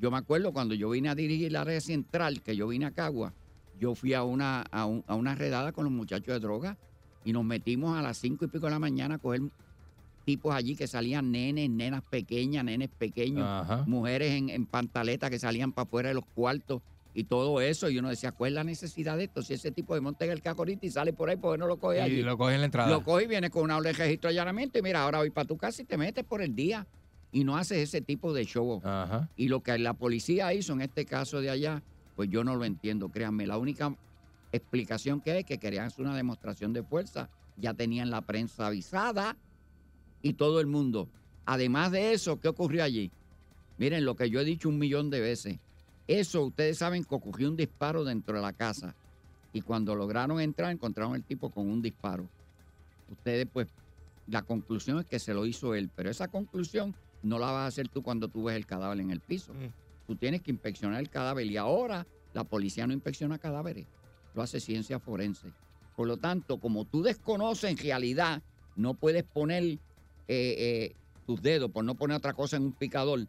Yo me acuerdo cuando yo vine a dirigir la área central, que yo vine a Cagua, yo fui a una, a, un- a una redada con los muchachos de droga y nos metimos a las cinco y pico de la mañana a coger tipos allí que salían nenes, nenas pequeñas, nenes pequeños, Ajá. mujeres en, en pantaleta que salían para afuera de los cuartos y todo eso. Y uno decía, ¿cuál es la necesidad de esto? Si ese tipo de monta en el carro ahorita y sale por ahí, ¿por qué no lo coge allí? Y lo cogen en la entrada. Lo coge y viene con una orden de registro de allanamiento y mira, ahora voy para tu casa y te metes por el día y no haces ese tipo de show. Ajá. Y lo que la policía hizo en este caso de allá, pues yo no lo entiendo, créanme. La única explicación que es que querían hacer una demostración de fuerza, ya tenían la prensa avisada y todo el mundo. Además de eso, ¿qué ocurrió allí? Miren, lo que yo he dicho un millón de veces. Eso, ustedes saben que ocurrió un disparo dentro de la casa. Y cuando lograron entrar, encontraron el tipo con un disparo. Ustedes, pues, la conclusión es que se lo hizo él. Pero esa conclusión no la vas a hacer tú cuando tú ves el cadáver en el piso. Mm. Tú tienes que inspeccionar el cadáver. Y ahora la policía no inspecciona cadáveres. Lo hace ciencia forense. Por lo tanto, como tú desconoces en realidad, no puedes poner eh, eh, tus dedos, por no poner otra cosa en un picador,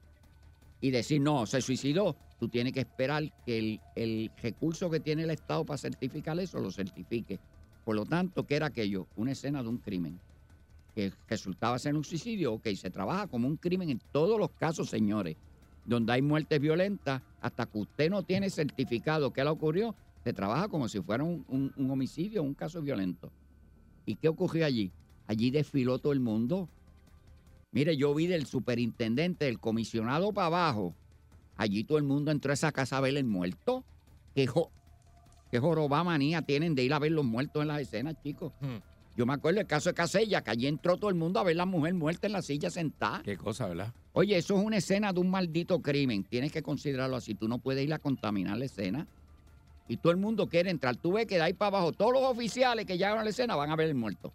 y decir, no, se suicidó. Tú tienes que esperar que el, el recurso que tiene el Estado para certificar eso lo certifique. Por lo tanto, ¿qué era aquello? Una escena de un crimen. Que resultaba ser un suicidio. Ok, se trabaja como un crimen en todos los casos, señores. Donde hay muertes violentas, hasta que usted no tiene certificado que le ocurrió, se trabaja como si fuera un, un- un homicidio, un caso violento. ¿Y qué ocurrió allí? Allí desfiló todo el mundo. Mire, yo vi del superintendente, del comisionado para abajo. Allí todo el mundo entró a esa casa a ver el muerto. ¿Qué, jo qué jorobá manía tienen de ir a ver los muertos en las escenas, chicos? Hmm. Yo me acuerdo del caso de Casella, que allí entró todo el mundo a ver la mujer muerta en la silla sentada. Qué cosa, ¿verdad? Oye, eso es una escena de un maldito crimen. Tienes que considerarlo así. Tú no puedes ir a contaminar la escena. Y todo el mundo quiere entrar. Tú ves que de ahí para abajo, todos los oficiales que llegaron a la escena van a ver el muerto.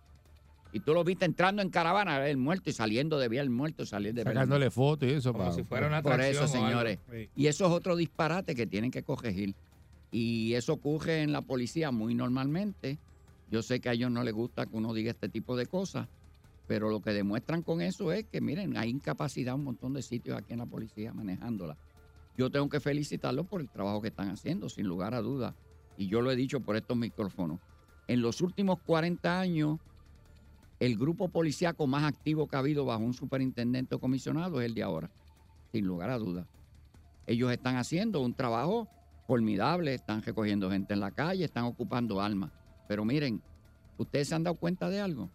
Y tú lo viste entrando en caravana el muerto y saliendo de ver el muerto, salir de Sacándole fotos y eso. Como pa- si fuera una Por eso, señores. Sí. Y eso es otro disparate que tienen que corregir. Y eso ocurre en la policía muy normalmente. Yo sé que a ellos no les gusta que uno diga este tipo de cosas, pero lo que demuestran con eso es que, miren, hay incapacidad en un montón de sitios aquí en la policía manejándola. Yo tengo que felicitarlos por el trabajo que están haciendo, sin lugar a dudas. Y yo lo he dicho por estos micrófonos. En los últimos 40 años, el grupo policíaco más activo que ha habido bajo un superintendente o comisionado es el de ahora, sin lugar a dudas. Ellos están haciendo un trabajo formidable, están recogiendo gente en la calle, están ocupando almas. Pero miren, ¿ustedes se han dado cuenta de algo?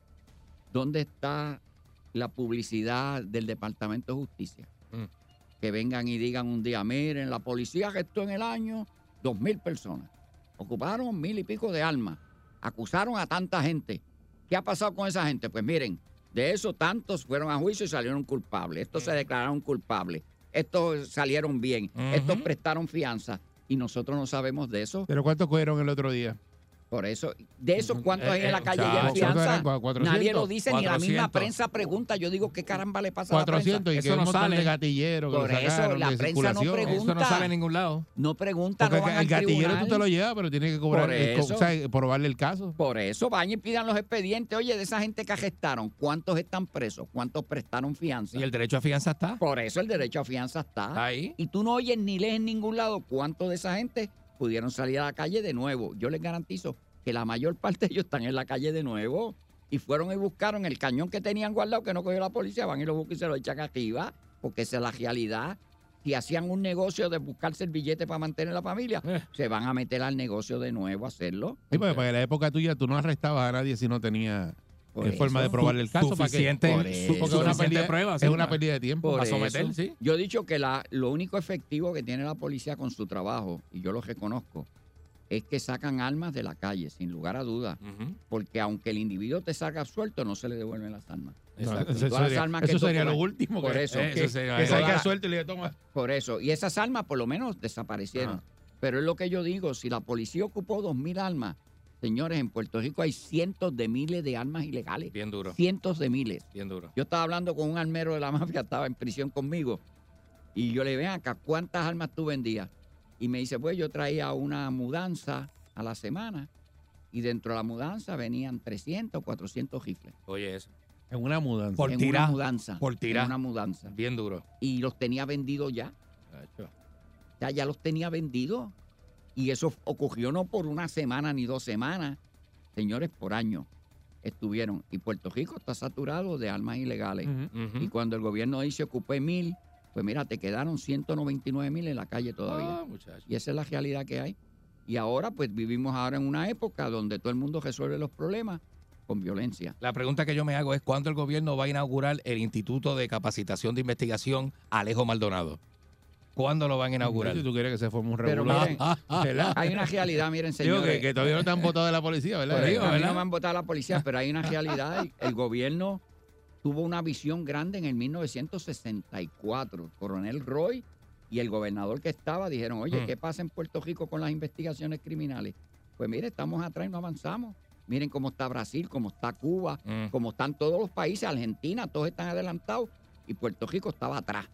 ¿Dónde está la publicidad del Departamento de Justicia? Mm. Que vengan y digan un día, miren, la policía gestó en el año dos mil personas. Ocuparon mil y pico de almas. Acusaron a tanta gente. ¿Qué ha pasado con esa gente? Pues miren, de eso tantos fueron a juicio y salieron culpables. Estos se declararon culpables. Estos salieron bien. Estos prestaron fianza. Y nosotros no sabemos de eso. ¿Pero cuánto cogieron el otro día? Por eso, de esos cuántos hay Eh, en la eh, calle ya en fianza, ¿cuántos eran? ¿Cu- 400? nadie lo dice, ni la misma 400. prensa pregunta. Yo digo, ¿qué caramba le pasa a la 400 y Eso que un no sale. de gatilleros que Por eso, sacaron la prensa no pregunta. Eso no sale en ningún lado. prensa? No pregunta, Porque no van el al gatillero tú tribunal. te lo llevas, pero tienes que cobrar, Por eh, eso. o sea, probarle el caso. Por eso, vayan y pidan los expedientes. Oye, de esa gente que arrestaron, ¿cuántos están presos? ¿Cuántos prestaron fianza? Y el derecho a fianza está. Por eso el derecho a fianza está. Está ahí. Y tú no oyes ni lees en ningún lado cuántos de esa gente pudieron salir a la calle de nuevo. Yo les garantizo que la mayor parte de ellos están en la calle de nuevo. Y fueron y buscaron el cañón que tenían guardado que no cogió la policía, van y lo buscan y se lo echan arriba, porque esa es la realidad. Si hacían un negocio de buscarse el billete para mantener la familia, Eh. se van a meter al negocio de nuevo a hacerlo. Sí, porque para la época tuya tú no arrestabas a nadie si no tenía Por eh, forma de eso. probarle el caso. Suficiente, Porque es una pérdida, prueba, es sí, una pérdida de tiempo. Por para eso. someter, sí. Yo he dicho que la, lo único efectivo que tiene la policía con su trabajo, y yo lo reconozco, es que sacan armas de la calle, sin lugar a dudas. Porque aunque el individuo te salga suelto, no se le devuelven las armas. Exacto. eso Todas las sería, armas que eso sería lo último. Por que, eso. que, Eso sería- que salga suelto y le toma. Por eso. Y esas armas por lo menos desaparecieron. Ajá. Pero es lo que yo digo, si la policía ocupó dos mil armas, señores, en Puerto Rico hay cientos de miles de armas ilegales. Bien duro, Cientos de miles. bien duro. Yo estaba hablando con un armero de la mafia, estaba en prisión conmigo. Y yo le ven acá, ¿cuántas armas tú vendías? Y me dice, pues yo traía una mudanza a la semana. Y dentro de la mudanza venían 300, 400 rifles. Oye, eso. En una mudanza. Por en tirar, una mudanza. por tirar. En una mudanza. Bien duro. Y los tenía vendidos ya. Ya, ya los tenía vendidos. Y eso ocurrió no por una semana ni dos semanas. Señores, por año estuvieron. Y Puerto Rico está saturado de armas ilegales. Y cuando el gobierno dice ocupé mil, pues mira, te quedaron 199 mil en la calle todavía. Ah. Y esa es la realidad que hay. Y ahora, pues vivimos ahora en una época donde todo el mundo resuelve los problemas con violencia. La pregunta que yo me hago es ¿cuándo el gobierno va a inaugurar el Instituto de Capacitación de Investigación Alejo Maldonado? ¿Cuándo lo van a inaugurar? Si tú quieres que se forme un Pero regular. miren, ¿verdad? hay una realidad, miren, Digo señores. que, que todavía no te han votado de la policía, ¿verdad? Por Digo, eso, a mí ¿verdad? no me han votado la policía, pero hay una realidad. El, el gobierno tuvo una visión grande en el 1964. El coronel Roy y el gobernador que estaba dijeron, oye, Mm. ¿qué pasa en Puerto Rico con las investigaciones criminales? Pues mire, estamos atrás y no avanzamos. Miren cómo está Brasil, cómo está Cuba, Mm. cómo están todos los países, Argentina, todos están adelantados y Puerto Rico estaba atrás.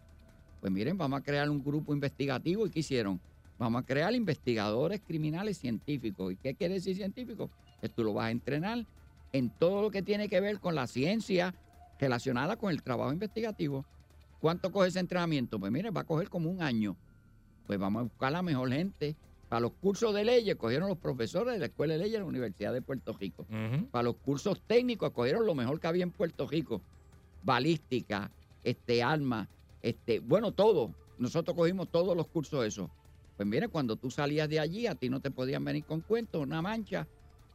Pues miren, vamos a crear un grupo investigativo y ¿qué hicieron? Vamos a crear investigadores criminales científicos. ¿Y qué quiere decir científico? Que tú lo vas a entrenar en todo lo que tiene que ver con la ciencia relacionada con el trabajo investigativo. ¿Cuánto coge ese entrenamiento? Pues mire, va a coger como un año. Pues vamos a buscar la mejor gente. Para los cursos de leyes, cogieron los profesores de la Escuela de Leyes de la Universidad de Puerto Rico. Para los cursos técnicos, cogieron lo mejor que había en Puerto Rico. Balística, este, armas, este, bueno, todo. Nosotros cogimos todos los cursos esos. Pues mire, cuando tú salías de allí, a ti no te podían venir con cuentos, una mancha.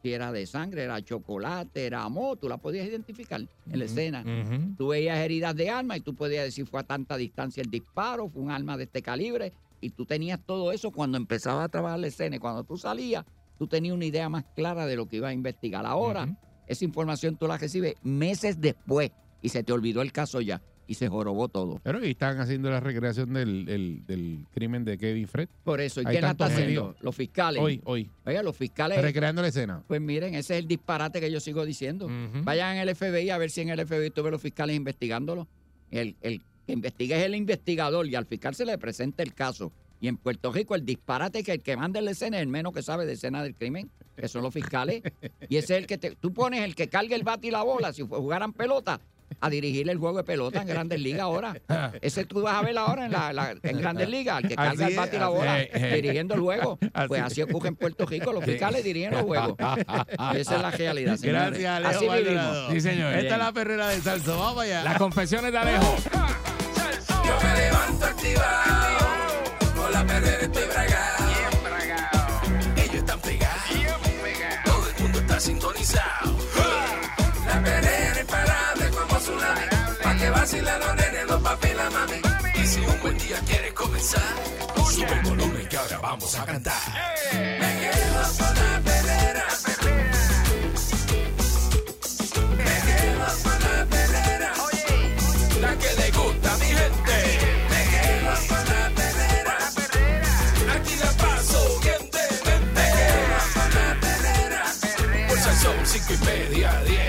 Si era de sangre, era chocolate, era amor, tú la podías identificar en la escena. Tú veías heridas de arma y tú podías decir fue a tanta distancia el disparo, fue un arma de este calibre. Y tú tenías todo eso cuando empezabas a trabajar la escena. Y cuando tú salías, tú tenías una idea más clara de lo que ibas a investigar. Ahora, esa información tú la recibes meses después y se te olvidó el caso ya y se jorobó todo. Pero y están haciendo la recreación del, del- del crimen de Kevin Fred. Por eso, ¿y quién la está haciendo? Los fiscales. Hoy, hoy. Oiga, los fiscales. Recreando la escena. Pues miren, ese es el disparate que yo sigo diciendo. Vayan al FBI a ver si en el FBI tú ves los fiscales investigándolo. El, el que investiga es el investigador y al fiscal se le presenta el caso. Y en Puerto Rico el disparate que el que manda la escena es el menos que sabe de escena del crimen, que son los fiscales. Y ese es el que te, tú pones el que cargue el bate y la bola, si jugaran pelota, a dirigir el juego de pelota en Grandes Ligas ahora. Ese tú vas a ver ahora en, la, la- en Grandes Ligas, el que carga Así el bate y la así bola, es, dirigiendo el juego. Pues Así así ocurre en Puerto Rico, los fiscales dirigen los juegos. Y esa es la realidad, señores. Gracias, Alejo Así vivimos. Sí, señor. Esta Bien. es la perrera de salso. Vamos allá. Las confesiones de Alejo. Yo me levanto activado, con la perrera estoy bragado. Bien bragado, Ellos están pegados, todo el mundo está sintonizado. vacilan los nenes, los papi, la mami. Y si un buen día quieres comenzar, Oye. sube volumen que ahora vamos a cantar. Me quedo con la pedera. Me quedo con la pedera. Oye. La que le gusta a mi gente. Me quedo con la pedera. Aquí la paso bien de mente. Me quedo con la pedera. Pues son cinco y media, diez.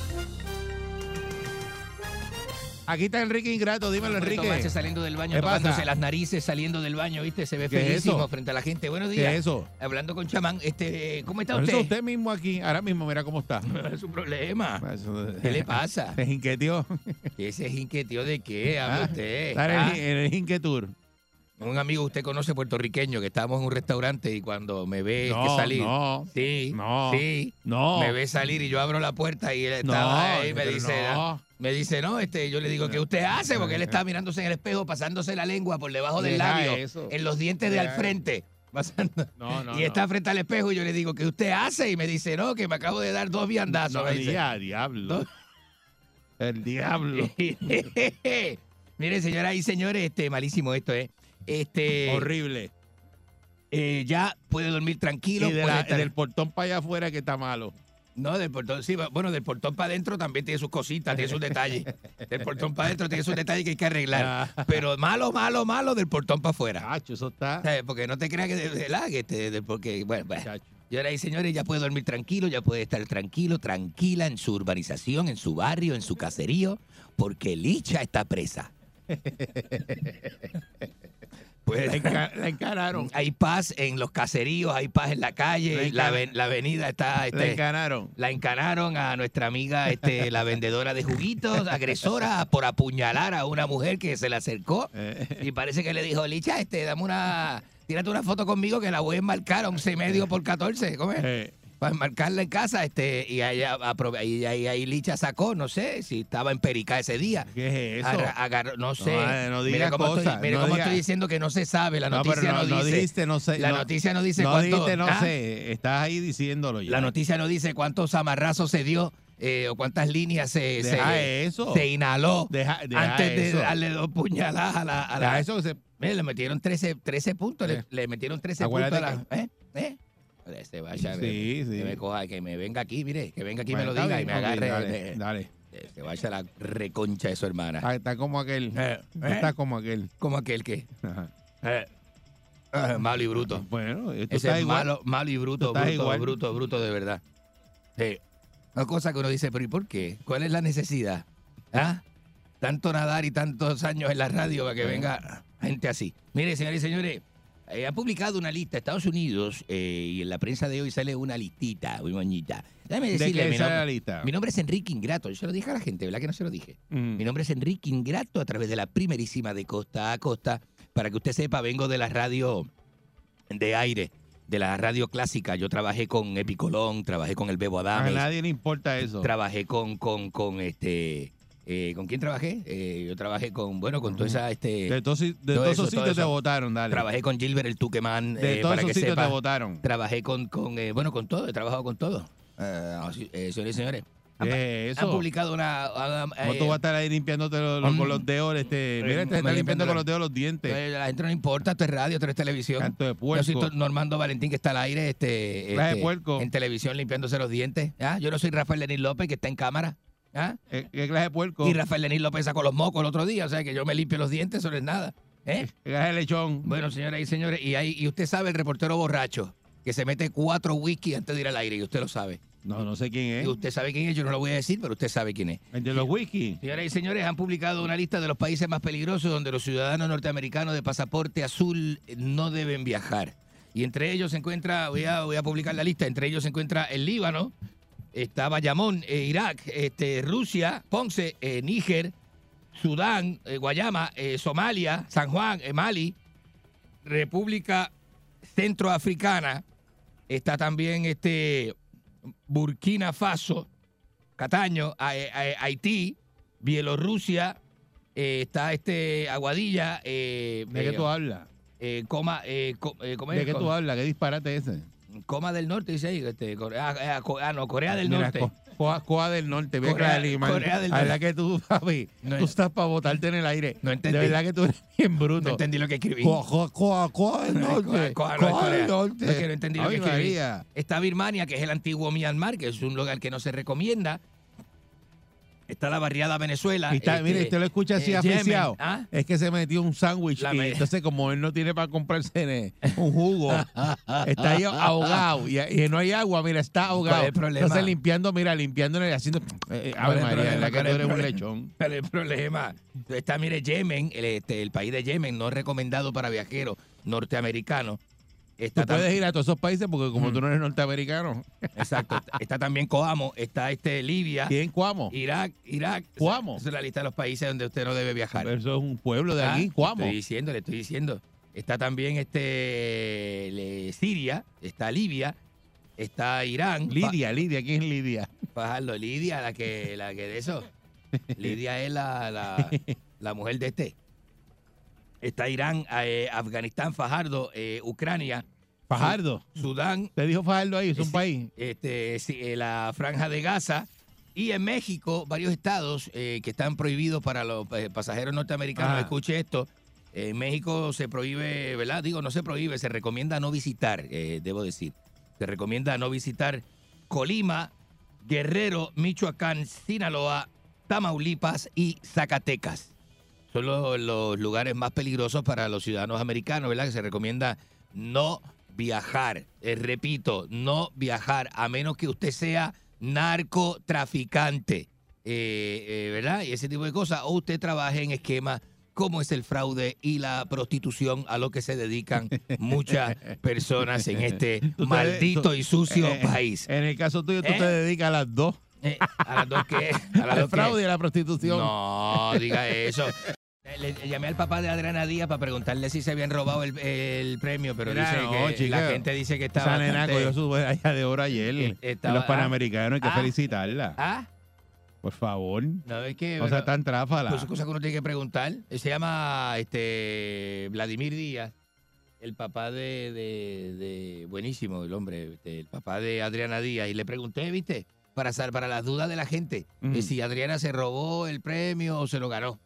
Aquí está Enrique Ingrato, dímelo, Enrique. Enrique. saliendo del baño, ¿Qué tocándose pasa? las narices, saliendo del baño, ¿viste? Se ve ¿Qué es feísimo eso? frente a la gente. Buenos ¿Qué días. es eso? Hablando con chamán, este, ¿cómo está Por eso usted? usted mismo aquí, ahora mismo, mira cómo está. es un problema. ¿Qué le pasa? Se inquietió. ¿Ese jinquetío de qué habla Ah, usted? Está en el- Ah, el Inquietur. Un amigo usted conoce puertorriqueño que estábamos en un restaurante y cuando me ve No, que salir, no, sí, no, sí, no. me ve salir y yo abro la puerta y él estaba ahí y me dice, no. me dice, no, este, yo le digo, ¿qué usted hace? Porque él está mirándose en el espejo, pasándose la lengua por debajo del labio, eso. en los dientes de al frente. pasando. No, no, y está frente al espejo y yo le digo, ¿qué usted hace? Y me dice, no, que me acabo de dar dos viandazos. Día, diablo. El diablo. Mire, señoras y señores, este, malísimo esto, ¿eh? Este, Horrible. eh, ya puede dormir tranquilo. Y de puede la- estar- del portón para allá afuera que está malo. No, del portón, sí, bueno, del portón para adentro también tiene sus cositas, tiene sus detalles. Del portón para adentro tiene sus detalles que hay que arreglar. Ah. Pero malo, malo, malo del portón para afuera. Cacho, eso está. ¿Sabes? Porque no te creas que que este, de- porque, bueno, bueno. Chacho. Señoras y señores, ya puede dormir tranquilo, ya puede estar tranquilo, tranquila en su urbanización, en su barrio, en su caserío, porque Licha está presa. Pues, La, enca- la encararon. hay paz en los caseríos, hay paz en la calle, La la, avenida está... La este, encanaron. la encanaron a nuestra amiga, este, la vendedora de juguitos, agresora, por apuñalar a una mujer que se le acercó. Eh, Y parece que le dijo, Licha, este, dame una, tírate una foto conmigo que la voy a enmarcar a 11 y medio por 14, ¿cómo es? Para enmarcarla en casa, este, y ahí, y ahí, ahí Licha sacó, no sé, si estaba en Perica ese día. ¿Qué es eso? Agarró- no sé. eh, no mire cómo, cosas, estoy, mire no cómo diga- estoy diciendo que no se sabe, la no, noticia no, no, no dice. dijiste, no sé. la no- noticia no dice no cuánto. dijiste, no ¿ah? sé. Estás ahí diciéndolo ya. La noticia no dice cuántos amarrazos se dio eh, o cuántas líneas se, se, eso. se inhaló Deja, deja antes de eso. darle dos puñaladas a la. A la Deja eso que se- Mire, le metieron 13, 13 puntos. Eh. Le, le metieron 13 Acuérdate puntos a la. ¿Eh? ¿Eh? Se vaya, Sí, que, sí. que me coja, que me venga aquí, mire, que venga aquí y me Bueno, lo está diga y me agarre. Dale, de- dale. de- se vaya la reconcha de su hermana. Está, está como aquel. Eh, Está ¿eh? como aquel. Como aquel. Ajá. eh, ah, malo y bruto. Bueno, esto Ese está es igual. malo, malo y bruto, bruto, bruto, bruto de verdad. Sí. Una cosa que uno dice, pero ¿y por qué? ¿Cuál es la necesidad? ¿Ah? Tanto nadar y tantos años en la radio para que venga gente así. Mire, señores y señores, eh, ha publicado una lista Estados Unidos eh, y en la prensa de hoy sale una listita muy bonita. Déjame ¿De decirle, qué mi, nombre- la lista? mi nombre es Enrique Ingrato. Yo se lo dije a la gente, ¿verdad que no se lo dije? Mm. Mi nombre es Enrique Ingrato a través de la primerísima de costa a costa. Para que usted sepa, vengo de la radio de aire, de la radio clásica. Yo trabajé con Epicolón, trabajé con el Bebo A Adames, nadie le importa eso. trabajé con, con, con este. Eh, ¿Con quién trabajé? Eh, yo trabajé con, bueno, con toda esa. Este, De todos, de todo todos eso, esos sitios te votaron, dale. trabajé con Gilbert el Tuquemán. De eh, todos esos sitios te votaron. Trabajé con, con eh, bueno, con todo, he trabajado con todo. Eh, así, eh, señores y señores. Han, ¿Qué han publicado una. ah, ¿Cómo eh, tú vas a estar ahí limpiándote los- los- Mm. con los dedos? Este, mira, Eh, te está limpiando con los dedos los dientes. Eh, la gente no importa, esto es radio, esto es televisión. Canto de Yo puerco. soy to- Normando Valentín que está al aire este, Clase de este, puerco. en televisión limpiándose los dientes. ¿ah? Yo no soy Rafael Lenín López que está en cámara. ¿Ah? Eh, ¿Qué clase de puerco? Y Rafael Lenín López sacó los mocos el otro día, o sea que yo me limpio los dientes, eso no es nada. ¿eh? ¿Qué clase de lechón? Bueno, señoras y señores, y, hay, y usted sabe el reportero borracho que se mete cuatro whisky antes de ir al aire, y usted lo sabe. No, no sé quién Y es. usted sabe quién es, yo no lo voy a decir, pero usted sabe quién es. El de los whisky. Señoras y señores, han publicado una lista de los países más peligrosos donde los ciudadanos norteamericanos de pasaporte azul no deben viajar. Y entre ellos se encuentra, voy a, voy a publicar la lista, entre ellos se encuentra el Líbano, está Bayamón, eh, Irak, este, Rusia, Ponce, eh, Níger, Sudán, eh, Guayama, Somalia, San Juan, Mali, República Centroafricana, está también este, Burkina Faso, Cataño, a- a- Haití, Bielorrusia, está este Aguadilla, eh, ¿De qué tú hablas? coma. ¿De qué tú hablas? ¿Qué disparate ese? Coma del Norte, dice ahí, este, Corea, ah, ah, ah, no, Corea del Mira, Norte. co- Coa, Coa del Norte, bien Corea- claro, Corea del La verdad Norte. que tú, papi, No tú es- estás para botarte en el aire. No entendí. De verdad que tú eres bien bruto. No entendí lo que escribí. Coa, Coa, Coa, del Norte. Coa- no del. Norte. No es que no entendí lo Ay, que escribí. María. Está Birmania, que es el antiguo Myanmar, que es un lugar que no se recomienda. Está la barriada Venezuela. Y está, este, mire, usted lo escucha así eh, aficiado. ¿ah? Es que se metió un sándwich La y me- entonces como él no tiene para comprarse eh, un jugo, está ahí ahogado y, y no hay agua, mira, está ahogado. ¿Cuál es? Entonces limpiando, mira, limpiando, haciendo... Eh, ¿Cuál Ave es el María? ¿verdad que ¿Cuál tú es eres un lechón? El problema está, mire, Yemen, el, este, el país de Yemen, no recomendado para viajeros norteamericanos. Está Tú puedes ir a todos esos países porque como Mm. tú no eres norteamericano. Exacto. Está, está también Coamo, está este Libia, ¿Quién Cuamo? Irak, Irak. Cuamo. Esa es la lista de los países donde usted no debe viajar. Eso es un pueblo de Ah, aquí, le Cuamo. Estoy diciendo, le estoy diciendo. Está también este le- Siria, está Libia, está Irán. Lidia, Lidia, ¿quién es Lidia? Fajardo, Lidia, la que, la que de eso. Lidia es la, la, la mujer de este. Está Irán, eh, Afganistán, Fajardo, eh, Ucrania, Fajardo. Sudán, ¿Te dijo Fajardo ahí? Es un Sí. país. este, eh, la franja de Gaza y en México varios estados eh, que están prohibidos para los eh, pasajeros norteamericanos. Ah. Escuche esto. En México se prohíbe, ¿verdad? Digo, no se prohíbe, se recomienda no visitar, eh, debo decir. Se recomienda no visitar Colima, Guerrero, Michoacán, Sinaloa, Tamaulipas y Zacatecas. Son los, los lugares más peligrosos para los ciudadanos americanos, ¿verdad? Que se recomienda no viajar. Eh, repito, no viajar a menos que usted sea narcotraficante, eh, eh, ¿verdad? Y ese tipo de cosas. O usted trabaje en esquemas como es el fraude y la prostitución a lo que se dedican muchas personas en este maldito y sucio país. En el caso tuyo, tú te dedicas a las dos. Eh, ¿A las dos qué? ¿A las Al dos qué? fraude y a la prostitución. No, diga eso. Le, le llamé al papá de Adriana Díaz para preguntarle si se habían robado el, el premio, pero Mira, dice no, que chica. la gente dice que estaba Esa nena bastante- cogió su medalla de oro ayer. Eh, estaba- los panamericanos, hay que ah. felicitarla. Ah, Por favor. no es que O sea, tan tráfala. pues, cosas que uno tiene que preguntar. Se llama este Vladimir Díaz, el papá de, de- de- buenísimo el hombre, este, el papá de Adriana Díaz y le pregunté, ¿viste? Para para las dudas de la gente, que si Adriana se robó el premio o se lo ganó.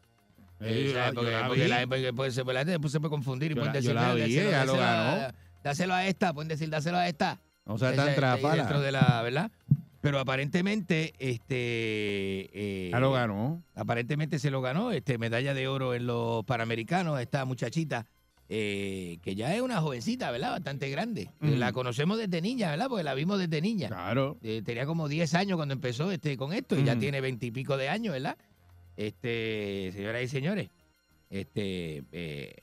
Eh, porque, la porque vi. la, porque, pues, se- puede confundir y pueden decir, la "Mira, vi, dáselo- ella lo dáselo ganó". Dáselo a esta, pueden decir, dáselo a esta. O sea, tan ahí tráfala. Dentro de la, ¿verdad? Pero aparentemente, este... eh, Ya lo ganó. Aparentemente se lo ganó, este medalla de oro en los Panamericanos, esta muchachita, eh, que ya es una jovencita, ¿verdad? Bastante grande. La conocemos desde niña, ¿verdad? Porque la vimos desde niña. Claro. Eh, tenía como 10 años cuando empezó este con esto y ya tiene 20 y pico de años, ¿verdad? Este, señoras y señores, este, eh,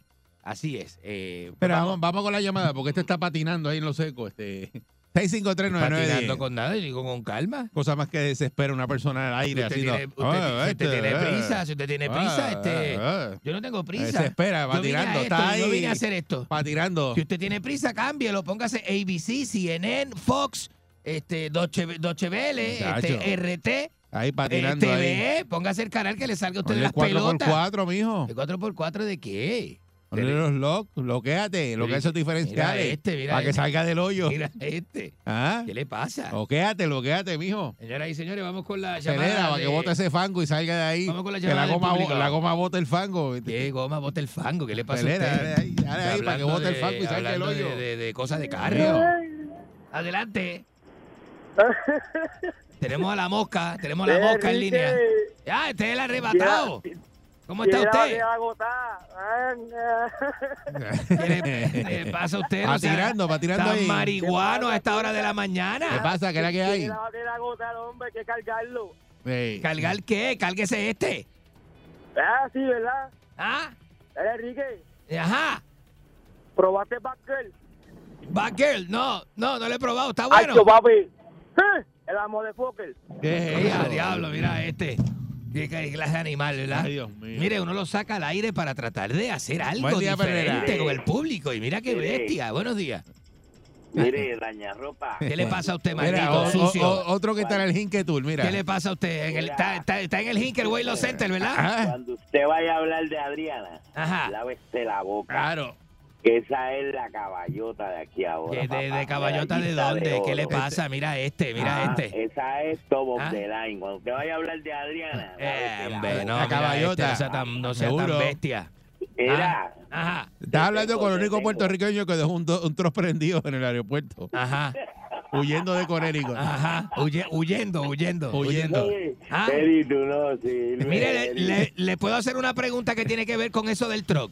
así es. Eh, Pero vamos, vamos con la llamada, porque este está patinando ahí en lo seco. Este, 6539910. patinando con nada, digo con calma. Cosa más que desespera una persona al aire. Usted haciendo, tiene, usted- "Ah, si usted este, tiene eh, prisa, si usted tiene prisa, ah, este, ah, ah". yo no tengo prisa. Desespera, Yo esto, Está yo ahí. vine a hacer esto. Va tirando. Si usted tiene prisa, cámbielo, póngase ABC, CNN, Fox, este, Deutsche, Deutsche Welle, este, RT, Ahí eh, patinando ahí. TVE, póngase el canal que le salga a usted de Ponle las 4x4, pelotas. mijo. ¿De 4x4 de qué? Ponle los lock, bloqueate, bloquea esos Mira diferenciales. este, mira para que este. salga del hoyo. Mira este. ¿Ah? ¿Qué le pasa? Bloqueate, bloqueate, mijo. Señoras y señores, vamos con la llamada Acelera para que bote ese fango y salga de ahí. Vamos con la que llamada la del goma, público. la goma bota el fango. ¿Qué goma bota el fango? ¿Qué le pasa Acelera, a usted? dale ahí, dale ahí para que bote el fango y salga del hoyo. De, de- de cosas de carro. Adelante. tenemos a la mosca, tenemos a la mosca en línea. Ya, este es el arrebatado. ¿Cómo está usted? ¿Qué le, le pasa a usted? Va tirando, va tirando ahí. marihuano a esta hora de la ¿Qué mañana. pasa? ¿Qué es la que hay? hombre, hay que cargarlo. ¿Cargar qué? Cárguese este. Ah, sí, ¿verdad? ¿Ah? Enrique, Ajá. probaste Batgirl. Bad Girl. No, no, no lo he probado. Está Ay, bueno. papi. El amo de Fokker. ¿Qué es Ey, a diablo, mira este. Qué clase de animal, ¿verdad? Ay, Dios mío. Mire, uno lo saca al aire para tratar de hacer algo Buen día, diferente Perrera. con el público. Y mira qué Mire. bestia. Buenos días. Mire, daña ropa. ¿Qué le pasa a usted, Mira, maldito o- o- sucio? o- otro que está en el Hinque Tour, mira. ¿Qué le pasa a usted? En el- está, está- está en el Hinkerway Los Center, ¿verdad? Ah, Cuando usted vaya a hablar de Adriana, Ajá. lávese la boca. claro. Esa es la caballota de aquí ahora. ¿De, de, papá, de caballota de dónde? ¿Qué le pasa? Mira este, mira Ah, este. Esa es top Ah. line. Cuando usted vaya a hablar de Adriana. Eh, hombre, no, La caballota. este, sea tan, no sea tan Seguro. bestia. Era. Ajá, Estás hablando con el único tengo. puertorriqueño que dejó un, un trozo prendido en el aeropuerto, ajá, huyendo de Connecticut. ajá. Huye- huyendo, huyendo, huyendo. Ah. Mire, le, le- le puedo hacer una pregunta que tiene que ver con eso del truck.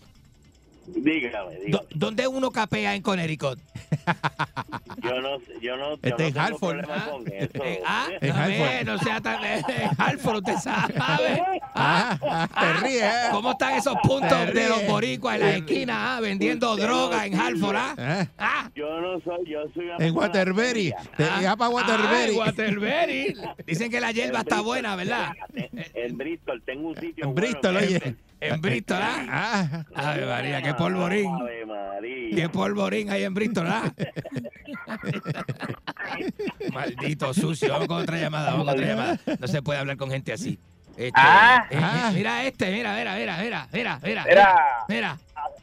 Dígame, dígame. ¿Dónde uno capea en Connecticut? Yo no, sé- yo no, yo Este no es tengo Halford. problema con eso. Ah, ver, Halford. no sea tan... Halford, usted sabe. Ah, ah, te ríes. ¿eh? ¿Cómo están esos puntos de los boricuas en las esquinas ah, vendiendo Usted droga no en Halford? Ah? Ah, Ah, Yo no soy, yo soy En Waterbury. Te ah, para ah, Waterbury. en Waterbury. Dicen que la hierba está buena, ¿verdad? En, Bristol tengo un sitio En bueno, Bristol, oye. En Bristol, ¿ah? Ah, Ave María, qué polvorín. Ave María. Qué polvorín hay en Bristol, ¿ah? Maldito sucio. Vamos con otra llamada, vamos con otra llamada. No se puede hablar con gente así. Este, Ah. eh, eh, Ah. mira este, mira, mira, mira, mira, mira, mira. Mira. Mira,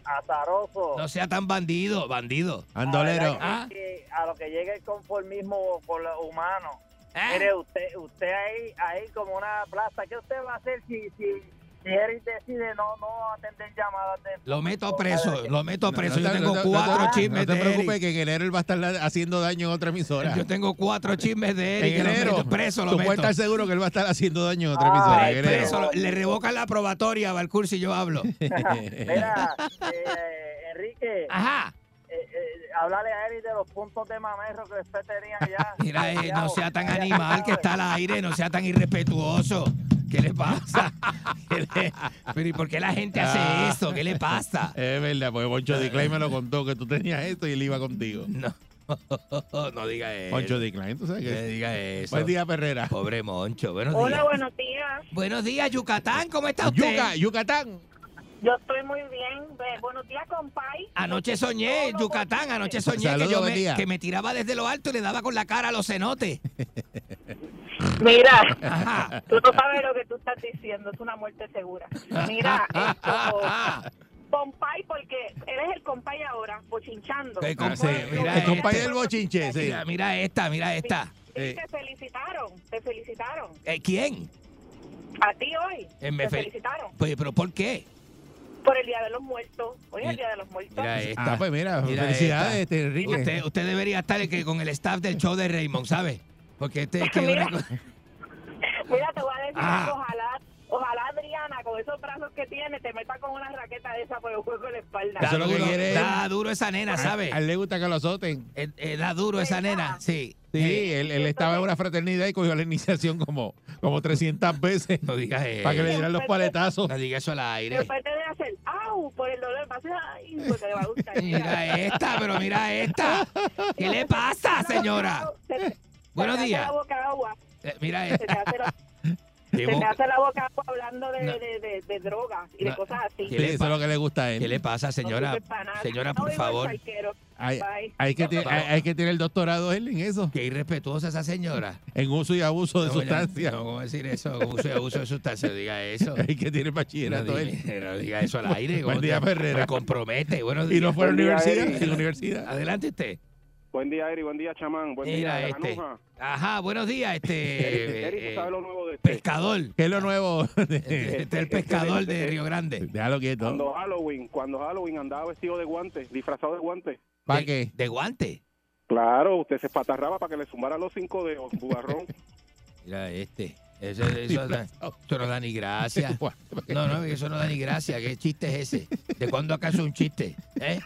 azaroso. no sea tan bandido, bandido. andolero. Ah. Que a lo que llega el conformismo con los humanos. ¿Eh? Mire, usted, usted ahí, ahí como una plaza, ¿qué usted va a hacer si, si, si Eric decide no, no atender llamadas de... Lo meto preso, lo meto preso. No Yo te- tengo no cuatro chismes No te de preocupes Eric. que en enero él va a estar haciendo daño en otra emisora. Yo tengo cuatro chismes de Eric. En lo enero. meto preso, lo Tú meto. puedes estar seguro que él va a estar haciendo daño en otra emisora. en. Preso, lo- le revocan la probatoria a Balcour si yo hablo. Mira, eh, Enrique, Ajá. eh, eh, háblale a Eric de los puntos de mamerro que usted tenía allá. Mira, eh, no sea tan Ya animal que está al aire, no sea tan irrespetuoso. ¿Qué le pasa? ¿Qué le- Pero ¿y por qué la gente hace Ah. eso? ¿Qué le pasa? Es verdad, porque Poncho Decline me lo contó que tú tenías esto y él iba contigo. No, no diga eso. Poncho Decline, tú sabes No que. diga eso. Buen día, Perrera. Pobre Moncho. Buenos Hola, días. buenos días. Buenos días, Yucatán. ¿Cómo está usted? Yuca, Yucatán. Yo estoy muy bien. Buenos días, compay. Anoche soñé, Yucatán, anoche soñé que yo me, que me tiraba desde lo alto y le daba con la cara a los cenotes. Mira, Ajá. tú no sabes lo que tú estás diciendo. Es una muerte segura. Mira, esto, compay, porque eres el compay ahora, bochinchando. Que ¿Cómo com- sí, es? mira El este. compañero del bochinche, sí. Mira, mira esta, mira esta. Sí, Eh. te felicitaron, te felicitaron. Eh, ¿Quién? A ti hoy, Eh, me te fel- felicitaron Pues, ¿Pero por qué? Por el Día de los Muertos. Hoy es el Día de los Muertos. Mira esta. Ah, pues mira, Mira felicidades, esta. este, Enrique. Usted, usted debería estar que con el staff del show de Raymond, ¿sabe? Porque este es que Mira. una Mira, te voy a decir Ah. ojalá, ojalá Adriana, con esos brazos que tiene, te meta con una raqueta de esa por el juego de la espalda. da, Eso es lo que duro, quiere da duro esa nena, ¿sabe? A él le gusta que lo azoten. Eh, eh, da duro esa nena, sí. Sí, Eh, él, él estaba en una fraternidad y cogió la iniciación como, como 300 veces no digas para que le eso. dieran los paletazos. No digas eso al aire. Después te de hacer, por el dolor, vas a ay, porque te va a gustar. Mira esta, pero mira esta. ¿Qué le pasa, señora? Se te- Buenos se te días. hace la boca agua. Eh, Mira Se te esta. hace la, ¿Qué se boca- hace la boca agua hablando de, No. de, de, de drogas y de cosas así. ¿Qué Sí, le eso es lo que le gusta a ¿Qué él. le pasa, señora? No. Señora, por en favor. Hay, hay que, te- hay, hay que tener el doctorado él en eso, Qué irrespetuosa esa señora. en uso y abuso de sustancias. No, ¿cómo decir eso? Uso y abuso de sustancias. Diga eso. Hay que tener No bachillerato él. diga, no diga eso al aire. Buen ¿cómo día, Ferrera. Me compromete. Buenos Y no días. fue a en la universidad. Adelante usted. Buen día, Eri. Buen día, chamán. Buen Mira día, este. Granuja. Ajá, buenos días, este. Eri, eh, ¿tú sabes lo nuevo de este? pescador. ¿Qué es lo nuevo? Este es el pescador de Río Grande. Déjalo quieto. Cuando Halloween, cuando Halloween andaba vestido de guante, disfrazado de guante. ¿Para De- qué? De guante. Claro, usted se espatarraba para que le sumara los cinco dedos, bugarrón. Mira este. Eso, eso, da- eso no da ni gracia. No, no, eso no da ni gracia. ¿Qué chiste es ese? ¿De cuándo acaso un chiste? ¿Eh?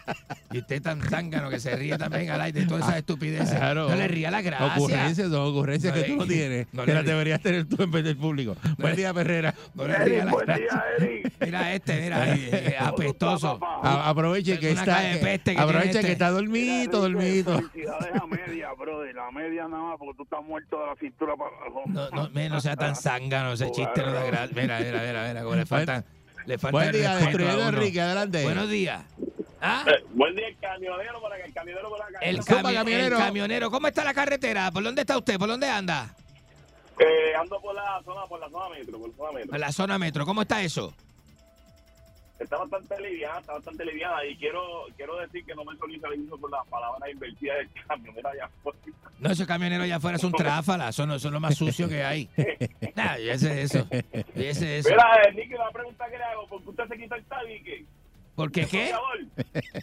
Y usted tan zángano que se ríe también al aire de todas esas estupideces. Claro. No le ría la gracia. Ocurrencias, son ocurrencias No que le- tú no tienes. no que las deberías tener tú en vez del público. Buen día, Perrera. No le ría la buen gracia. día, Eri. Mira este, mira, eh, eh, apestoso. A- aproveche que Una está, que aproveche que este. está dormito, dormito. Felicidades a media, brother. La media nada más porque tú estás muerto de la cintura para abajo. No, no, me- no sea tan zángano, ese chiste no da gracia. Mira, mira, mira, mira, cómo le falta, le falta Buen día, destruyendo. Enrique, adelante. Buenos días. ¿Ah? Buen día, el camionero por acá, el camionero por acá. El, Zumba, cami- camionero. el camionero. ¿Cómo está la carretera? ¿Por dónde está usted? ¿Por dónde anda? Eh, ando por la zona, por la zona metro, por la zona metro. En la zona metro. ¿Cómo está eso? Está bastante liviana, está bastante liviana y quiero quiero decir que no me solidarizo con las palabras invertidas del cambio. Mira, ya fue. No, esos camioneros allá afuera son tráfalas, son, son lo más sucio que hay. Nah, ya sé eso. Ya sé eso. Mira, eh, Nicky, la pregunta que le hago, ¿por qué usted se quita el tabique? ¿Por qué qué?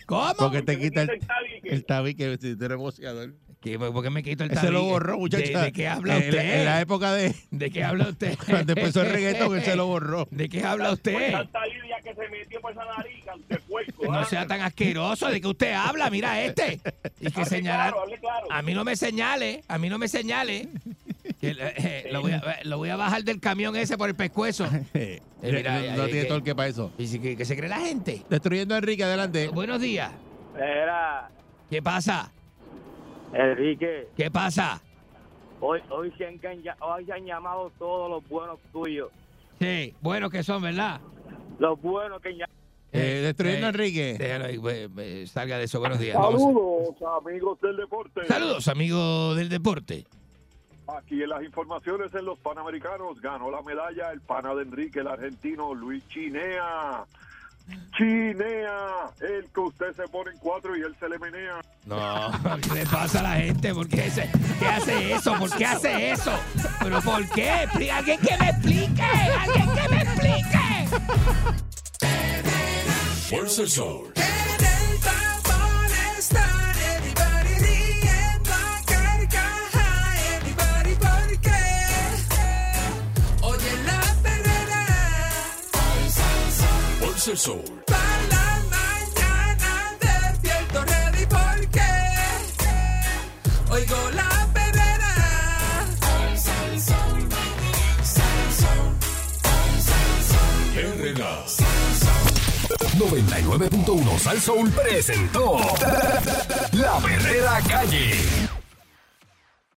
¿Cómo? Porque te se quita el, quita el tabique? el tabique si tú eres boxeador. ¿Qué, ¿Por qué me quito el Ese lo tabique? borró, muchacha. ¿De, de qué habla En la- usted? En la época de ¿De qué habla usted? cuando empezó el reggaetón, él se lo borró. ¿De qué habla usted? lidia que se metió por esa nariz, puerco. No ¿ah? sea tan asqueroso. ¿De qué usted habla? Mira este. Y que Hable señalar. claro, hable claro. A mí no me señale. A mí no me señale. Que, eh, lo, voy a, lo voy a bajar del camión ese por el pescuezo. Eh, mira, no, no tiene que- torque para eso. Y si- que, que se cree la gente. Destruyendo a Enrique, adelante. Buenos días. Era, ¿Qué pasa? Enrique, ¿Qué pasa? hoy, hoy, se han, hoy se han llamado todos los buenos tuyos. Sí, buenos que son, ¿verdad? Los buenos que ya... Eh, destruyendo a Eh, Enrique. Déjalo ahí, eh, eh, salga de eso. Buenos días. Vamos. Saludos, amigos del deporte. Saludos, amigos del deporte. Aquí en las informaciones en los Panamericanos ganó la medalla el pana de Enrique, el argentino Luis Chinea. Chinea, el que usted se pone en cuatro y él se le menea. No, ¿qué le pasa a la gente? ¿Por qué, se- qué hace eso? ¿Por qué hace eso? ¿Pero por qué? ¿Alguien que me explique? ¿Alguien que me explique? Fuerza el sol. El sol. para la mañana despierto ready porque oigo la perrera. 99.1 Sal Soul presentó La Verdadera Calle.